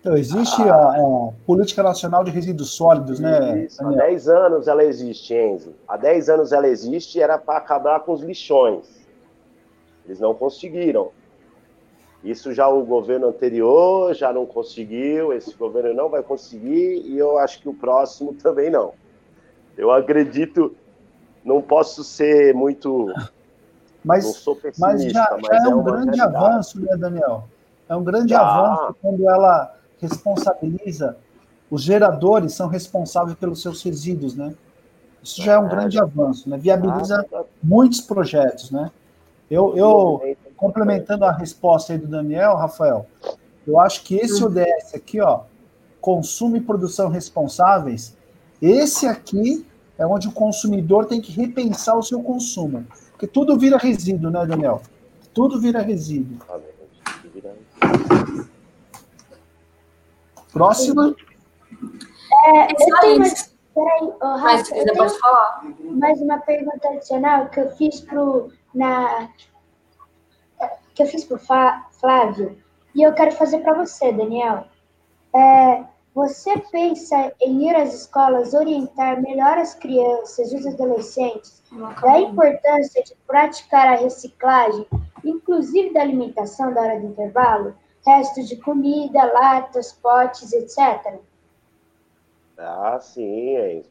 Então, existe a, a, Política Nacional de Resíduos Sólidos, né? Isso, há 10 anos ela existe, Enzo. Há 10 anos ela existe e era para acabar com os lixões. Eles não conseguiram. Isso já o governo anterior já não conseguiu, esse governo não vai conseguir e eu acho que o próximo também não. Eu acredito, não posso ser muito. Mas, não sou pessimista, mas já, já mas é um é grande realidade. avanço, né, Daniel? É um grande já. avanço quando ela responsabiliza, os geradores são responsáveis pelos seus resíduos, né? Isso já é um grande avanço, né? Viabiliza muitos projetos, né? Eu, eu complementando a resposta aí do Daniel, Rafael, eu acho que esse ODS aqui, ó, consumo e produção responsáveis, esse aqui é onde o consumidor tem que repensar o seu consumo. Porque tudo vira resíduo, né, Daniel? Tudo vira resíduo. Próxima. É, eu tenho mais, peraí, oh, Rafa, Mas pode falar. Mais uma pergunta adicional que eu fiz pro na que eu fiz pro Flávio e eu quero fazer para você, Daniel. É, você pensa em ir às escolas orientar melhor as crianças e os adolescentes da importância de praticar a reciclagem, inclusive da alimentação da hora do intervalo? restos de comida, latas, potes, etc. Ah, sim, é isso.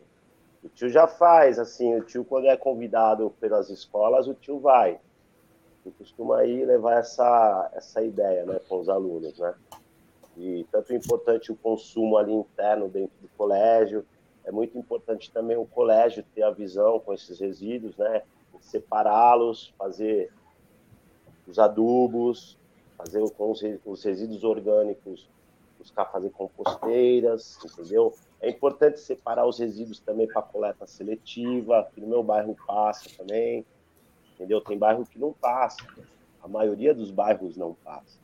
O tio já faz, assim, o tio quando é convidado pelas escolas, o tio vai. E costuma ir levar essa, essa ideia, né, com os alunos, né? E tanto é importante o consumo ali interno dentro do colégio, é muito importante também o colégio ter a visão com esses resíduos, né? Separá-los, fazer os adubos, fazer com os, os resíduos orgânicos, buscar fazer composteiras, entendeu? É importante separar os resíduos também para coleta seletiva, que no meu bairro passa também, entendeu? Tem bairro que não passa, a maioria dos bairros não passa,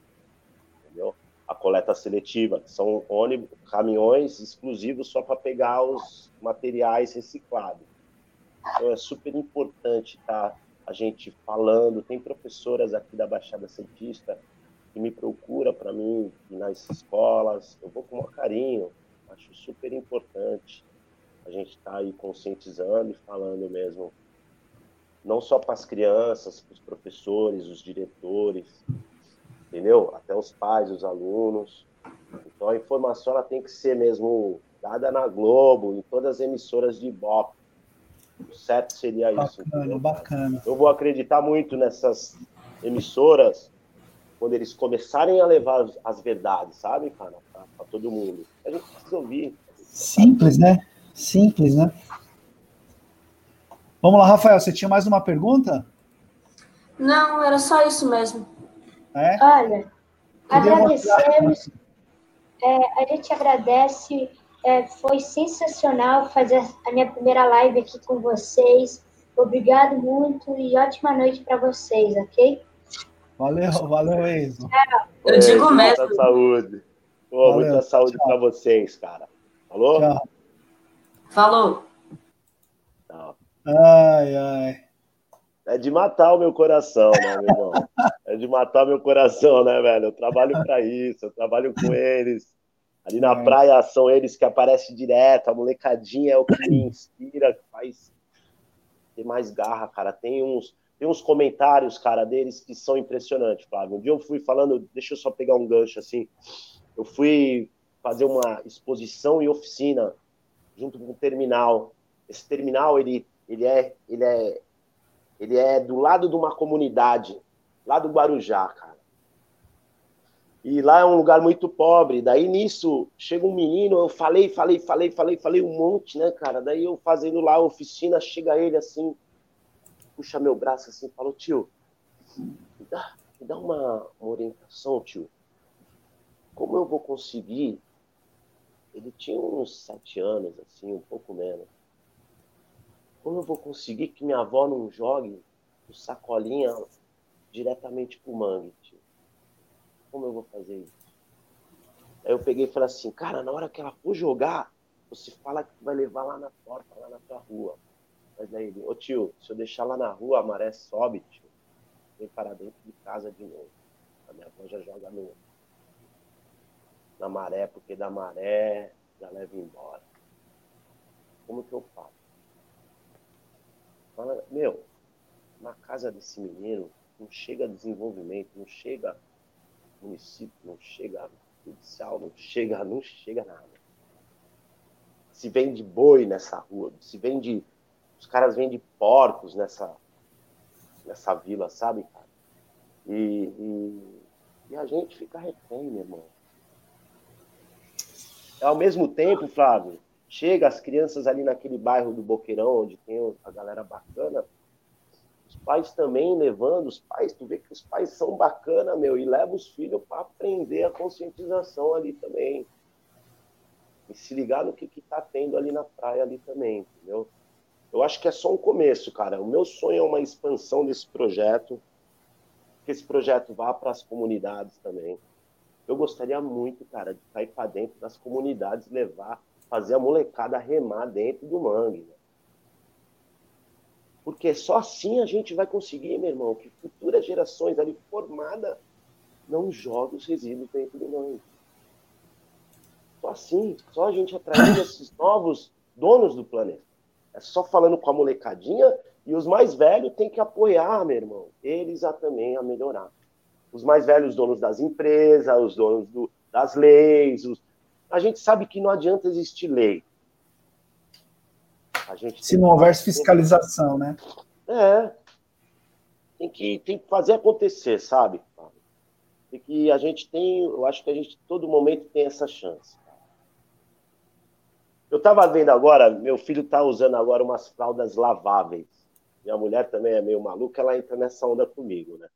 entendeu? A coleta seletiva, que são ônibus, caminhões exclusivos só para pegar os materiais reciclados. Então é super importante tá, a gente falando. Tem professoras aqui da Baixada Santista que me procura para mim nas escolas. Eu vou com um carinho. Acho super importante a gente estar tá aí conscientizando e falando mesmo, não só para as crianças, para os professores, os diretores, entendeu? Até os pais, os alunos. Então a informação ela tem que ser mesmo dada na Globo, em todas as emissoras de Ibope. O certo seria bacana, isso. Bacana, bacana. Eu vou acreditar muito nessas emissoras quando eles começarem a levar as verdades, sabe, cara, para todo mundo. A gente precisa ouvir. Simples, né? Simples, né? Vamos lá, Rafael, você tinha mais uma pergunta? Não, era só isso mesmo. É? Olha, agradecemos. É, a gente agradece. É, foi sensacional fazer a minha primeira live aqui com vocês. Obrigado muito e ótima noite para vocês, ok? Valeu, valeu, Enzo. Eu digo mesmo. Muita saúde. Pô, valeu, muita saúde para vocês, cara. Falou? Tchau. Falou. Tchau. Ai, ai. É de matar o meu coração, né, meu irmão? É de matar meu coração, né, velho? Eu trabalho para isso, eu trabalho com eles. Ali na é. praia são eles que aparecem direto, a molecadinha é o que me inspira, que faz ter mais garra, cara. Tem uns, tem uns comentários, cara, deles que são impressionantes, Flávio. Um dia eu fui falando, deixa eu só pegar um gancho assim. Eu fui fazer uma exposição e oficina junto com o terminal. Esse terminal, ele, ele, é, ele é ele é do lado de uma comunidade, lá do Guarujá, cara. E lá é um lugar muito pobre. Daí nisso chega um menino, eu falei, falei, falei, falei, falei um monte, né, cara? Daí eu fazendo lá a oficina, chega ele assim, puxa meu braço assim, falou, tio, me dá, me dá uma, uma orientação, tio. Como eu vou conseguir? Ele tinha uns sete anos, assim, um pouco menos como eu vou conseguir que minha avó não jogue o sacolinha diretamente pro mangue, tio? Como eu vou fazer isso? Aí eu peguei e falei assim, cara, na hora que ela for jogar, você fala que vai levar lá na porta, lá na tua rua. Mas daí ele, ô tio, se eu deixar lá na rua, a maré sobe, tio. Vem para dentro de casa de novo. A minha avó já joga no, na maré, porque da maré já leva embora. Como que eu faço? Fala, meu, na casa desse menino não chega desenvolvimento, não chega município, não chega judicial, não chega, não chega nada. Se vende boi nessa rua, se vende. Os caras vendem porcos nessa, nessa vila, sabe, cara? E, e, e a gente fica refém, meu irmão. Ao mesmo tempo, Flávio, chega as crianças ali naquele bairro do Boqueirão, onde tem a galera bacana, pais também levando, os pais, tu vê que os pais são bacana, meu, e leva os filhos para aprender a conscientização ali também. E se ligar no que, que tá tendo ali na praia ali também, entendeu? Eu acho que é só um começo, cara. O meu sonho é uma expansão desse projeto, que esse projeto vá para as comunidades também. Eu gostaria muito, cara, de cair para dentro das comunidades, levar fazer a molecada remar dentro do mangue. Né? Porque só assim a gente vai conseguir, meu irmão, que futuras gerações ali formadas não joguem os resíduos dentro do mangue. Só assim, só a gente atraindo esses novos donos do planeta. É só falando com a molecadinha e os mais velhos têm que apoiar, meu irmão, eles a também a melhorar. Os mais velhos, donos das empresas, os donos do, das leis, os, a gente sabe que não adianta existir lei. Se não houvesse fiscalização, né? É. Tem que, tem que fazer acontecer, sabe? E que a gente tem, eu acho que a gente todo momento tem essa chance. Eu estava vendo agora, meu filho está usando agora umas fraldas laváveis. Minha mulher também é meio maluca, ela entra nessa onda comigo, né?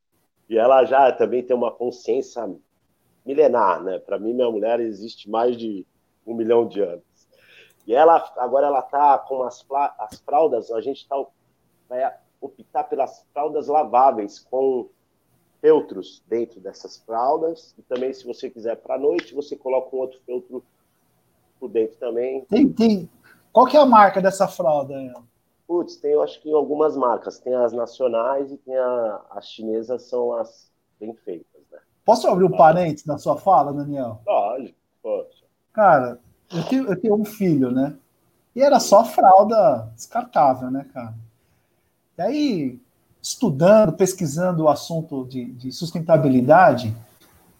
E ela já também tem uma consciência milenar, né? Para mim, minha mulher existe mais de um milhão de anos. E ela agora ela tá com as, as fraldas, a gente tá, vai optar pelas fraldas laváveis com feltros dentro dessas fraldas. E também, se você quiser para a noite, você coloca um outro feltro por dentro também. Tem, tem. Qual que é a marca dessa fralda? Putz, tem, eu acho que algumas marcas. Tem as nacionais e tem a, as chinesas, são as bem feitas, né? Posso abrir um parênteses na sua fala, Daniel? Pode, pode. Cara, eu tenho, eu tenho um filho, né? E era só fralda descartável, né, cara? E aí, estudando, pesquisando o assunto de, de sustentabilidade,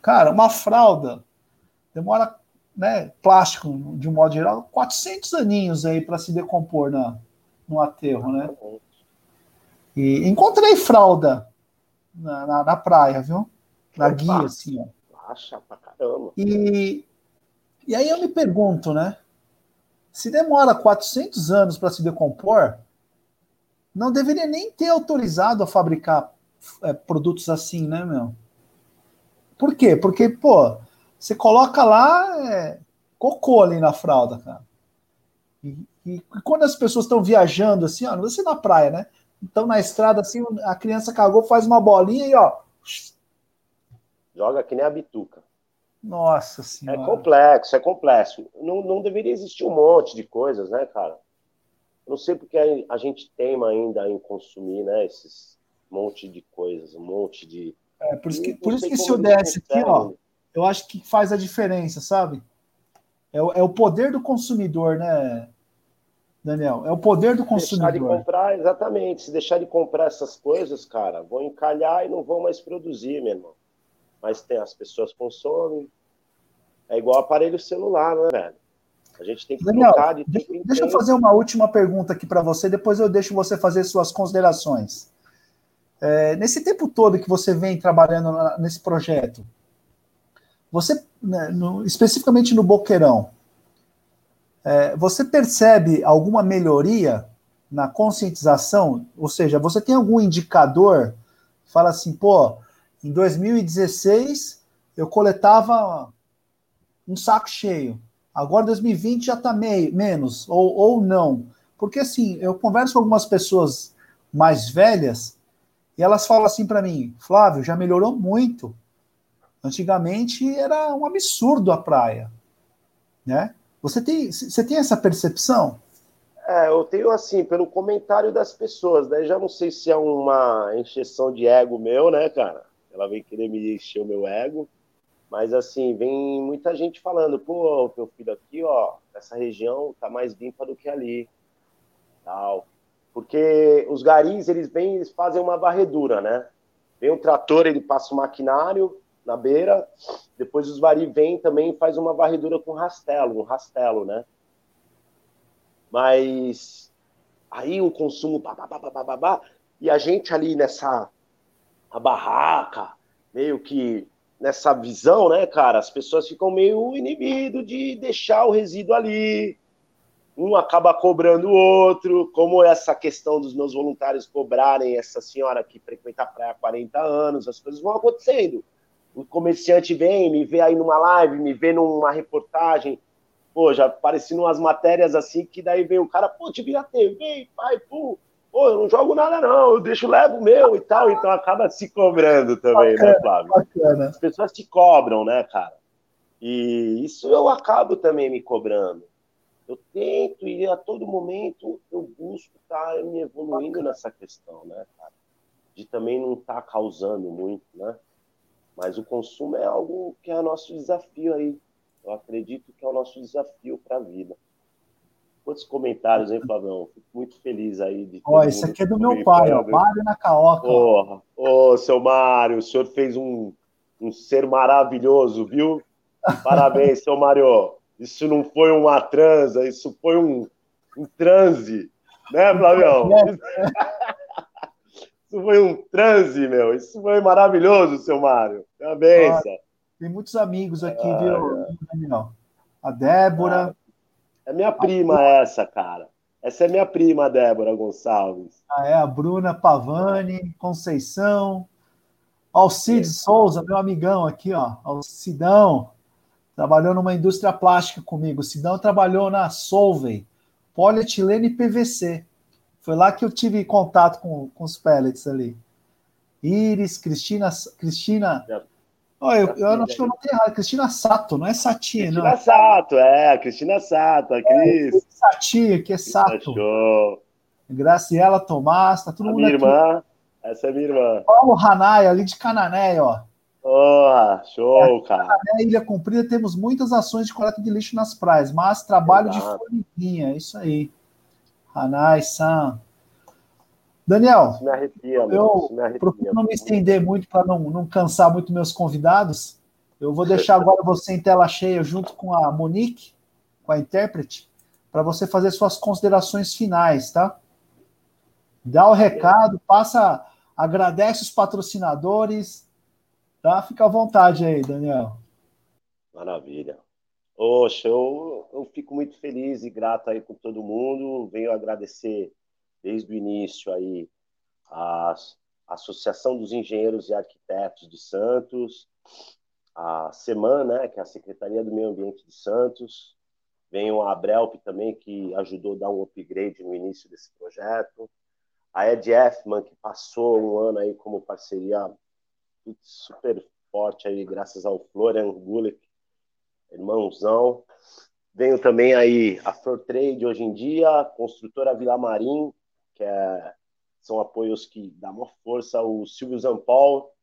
cara, uma fralda demora, né, plástico, de um modo geral, 400 aninhos aí para se decompor na, no aterro, né? E encontrei fralda na, na, na praia, viu? Na guia, assim, ó. Acha pra caramba. E, e aí eu me pergunto, né? Se demora 400 anos para se decompor, não deveria nem ter autorizado a fabricar é, produtos assim, né, meu? Por quê? Porque, pô, você coloca lá é, cocô ali na fralda, cara. E, e quando as pessoas estão viajando assim, ó, não você na praia, né? Então na estrada assim, a criança cagou, faz uma bolinha e ó. Joga que nem a bituca. Nossa senhora. É complexo, é complexo. Não, não deveria existir um monte de coisas, né, cara? Eu não sei porque a gente teima ainda em consumir, né, esses monte de coisas, um monte de. É, por isso que, por isso que se eu desse aqui, ó, eu acho que faz a diferença, sabe? É o, é o poder do consumidor, né, Daniel? É o poder do consumidor. Deixar de comprar, exatamente. Se deixar de comprar essas coisas, cara, vão encalhar e não vão mais produzir, meu irmão. Mas tem, as pessoas consomem. É igual aparelho celular, né, velho? A gente tem que Daniel, de deixa, deixa eu fazer uma última pergunta aqui para você, depois eu deixo você fazer suas considerações. É, nesse tempo todo que você vem trabalhando nesse projeto, você, né, no, especificamente no Boqueirão, é, você percebe alguma melhoria na conscientização? Ou seja, você tem algum indicador fala assim, pô, em 2016 eu coletava um saco cheio. Agora 2020 já está menos, ou, ou não. Porque assim, eu converso com algumas pessoas mais velhas e elas falam assim para mim, Flávio, já melhorou muito. Antigamente era um absurdo a praia, né? Você tem, você tem essa percepção? É, eu tenho assim, pelo comentário das pessoas, né? Já não sei se é uma encheção de ego meu, né, cara? Ela vem querer me encher o meu ego. Mas assim, vem muita gente falando, pô, meu filho aqui, ó, essa região tá mais limpa do que ali. Tal. Porque os garis, eles vêm, eles fazem uma varredura, né? Vem um trator, ele passa o maquinário, na beira. Depois os vari vêm também faz uma varredura com rastelo, um rastelo, né? Mas aí o consumo babá, e a gente ali nessa a barraca, meio que nessa visão, né, cara, as pessoas ficam meio inibido de deixar o resíduo ali. Um acaba cobrando o outro, como essa questão dos meus voluntários cobrarem essa senhora que frequenta a praia há 40 anos, as coisas vão acontecendo. O comerciante vem, me vê aí numa live, me vê numa reportagem, pô, já aparecendo umas matérias assim, que daí vem o cara, pô, te vira TV, pai, pô, pô, eu não jogo nada não, eu deixo, levo o meu e tal, então acaba se cobrando também, né, bacana, né, Flávio? Bacana. As pessoas te cobram, né, cara? E isso eu acabo também me cobrando. Eu tento e a todo momento eu busco estar tá me evoluindo nessa questão, né, cara? De também não estar tá causando muito, né? Mas o consumo é algo que é o nosso desafio aí. Eu acredito que é o nosso desafio para a vida. Quantos comentários, hein, Flavião? Fico muito feliz aí de. Ó, isso aqui é do meu pai, ó, Mário. Porra, ô, seu Mário, o senhor fez um, um ser maravilhoso, viu? Parabéns, seu Mário. Isso não foi uma transa, isso foi um, um transe, né, Flavião? Isso foi um transe, meu. Isso foi maravilhoso, seu Mário. Uma benção. tem muitos amigos aqui, ah, viu, é. A Débora. Ah, é minha prima essa, cara. Essa é minha prima, Débora Gonçalves. Ah, é a Bruna Pavani, Conceição. Alcides é. Souza, meu amigão aqui, ó. Alcidão. Trabalhou numa indústria plástica comigo. O Sidão trabalhou na Solvay, polietileno e PVC. Foi lá que eu tive contato com, com os pellets ali. Iris, Cristina. Cristina. Oh, eu, eu acho que eu não tenho errado. Cristina Sato, não é Satia, não. Cristina Sato, é, Cristina Sato, a Cris. É, Satia, que é Sato. Show. Graciela Tomás, tá todo a mundo minha aqui. irmã, essa é minha irmã. Paulo Hanai, ali de Canané, ó. Oh, show, cara. Na Ilha Comprida temos muitas ações de coleta de lixo nas praias, mas trabalho Exato. de formiguinha, é isso aí. Hanai, Sam. Daniel, Isso me arrepia, mano. eu me arrepia. procuro não me estender muito para não, não cansar muito meus convidados. Eu vou deixar agora você em tela cheia junto com a Monique, com a intérprete, para você fazer suas considerações finais, tá? Dá o recado, passa, agradece os patrocinadores, tá? Fica à vontade aí, Daniel. Maravilha. Poxa, eu, eu fico muito feliz e grato aí com todo mundo. Venho agradecer desde o início aí a Associação dos Engenheiros e Arquitetos de Santos, a SEMAN, né, que é a Secretaria do Meio Ambiente de Santos, venho a Abrelp também, que ajudou a dar um upgrade no início desse projeto, a Ed Effman, que passou um ano aí como parceria super forte aí, graças ao Florian Gulick, irmãozão. Venho também aí a Flor Trade hoje em dia, construtora Vila Marim, que é, são apoios que dão uma força, o Silvio Zampol,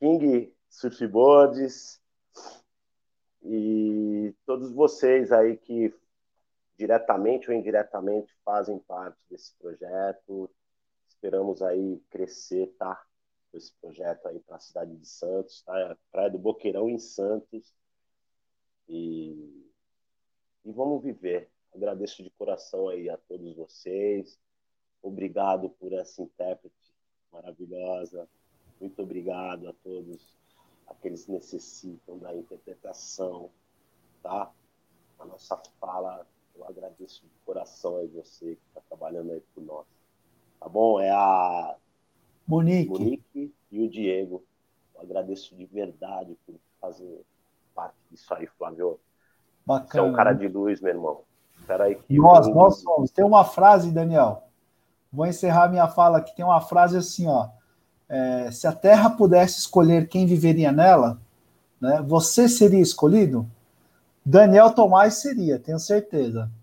King Surfboards e todos vocês aí que diretamente ou indiretamente fazem parte desse projeto. Esperamos aí crescer, tá? Esse projeto aí para a cidade de Santos, tá? Praia do Boqueirão em Santos. E, e vamos viver. Agradeço de coração aí a todos vocês. Obrigado por essa intérprete maravilhosa. Muito obrigado a todos aqueles que necessitam da interpretação, tá? A nossa fala, eu agradeço de coração aí você que está trabalhando aí por nós. Tá bom? É a Monique. Monique e o Diego. Eu agradeço de verdade por fazer parte disso aí, Flávio. Bacana. Você é um cara de luz, meu irmão. Aí que nós, eu... nós somos. Tem uma frase, Daniel. Vou encerrar minha fala aqui. Tem uma frase assim, ó. É, se a Terra pudesse escolher quem viveria nela, né, você seria escolhido? Daniel Tomás seria, tenho certeza.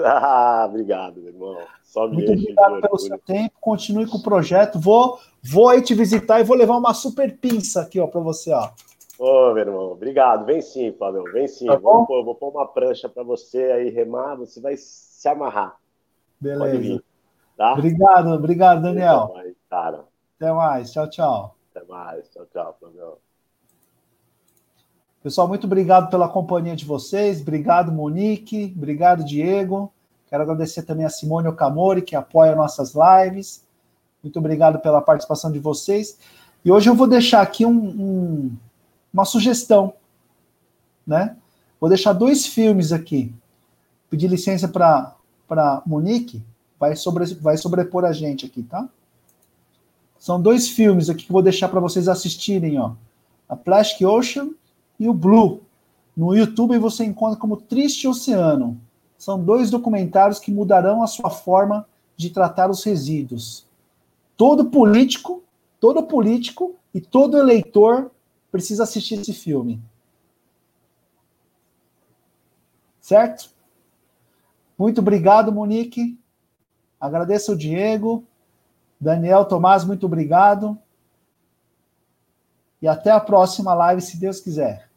Ah, obrigado, meu irmão. Só Muito obrigado pelo seu tempo. Continue com o projeto. Vou, vou aí te visitar e vou levar uma super pinça aqui, ó, para você, ó. Ô, meu irmão, obrigado. Vem sim, Flávio, vem sim. Tá vou, pôr, vou pôr uma prancha para você aí remar, você vai se amarrar. Beleza. Vir, tá? Obrigado, obrigado, Daniel. Até mais, cara. Até mais. Tchau, tchau. Até mais. Tchau, tchau, Flávio. Pessoal, muito obrigado pela companhia de vocês. Obrigado, Monique. Obrigado, Diego. Quero agradecer também a Simone Okamori, que apoia nossas lives. Muito obrigado pela participação de vocês. E hoje eu vou deixar aqui um, um, uma sugestão, né? Vou deixar dois filmes aqui. Pedir licença para para Monique, vai, sobre, vai sobrepor a gente aqui, tá? São dois filmes aqui que vou deixar para vocês assistirem, ó. A Plastic Ocean e o Blue. No YouTube você encontra como Triste Oceano. São dois documentários que mudarão a sua forma de tratar os resíduos. Todo político, todo político e todo eleitor precisa assistir esse filme. Certo? Muito obrigado, Monique. Agradeço o Diego. Daniel Tomás, muito obrigado. E até a próxima live, se Deus quiser.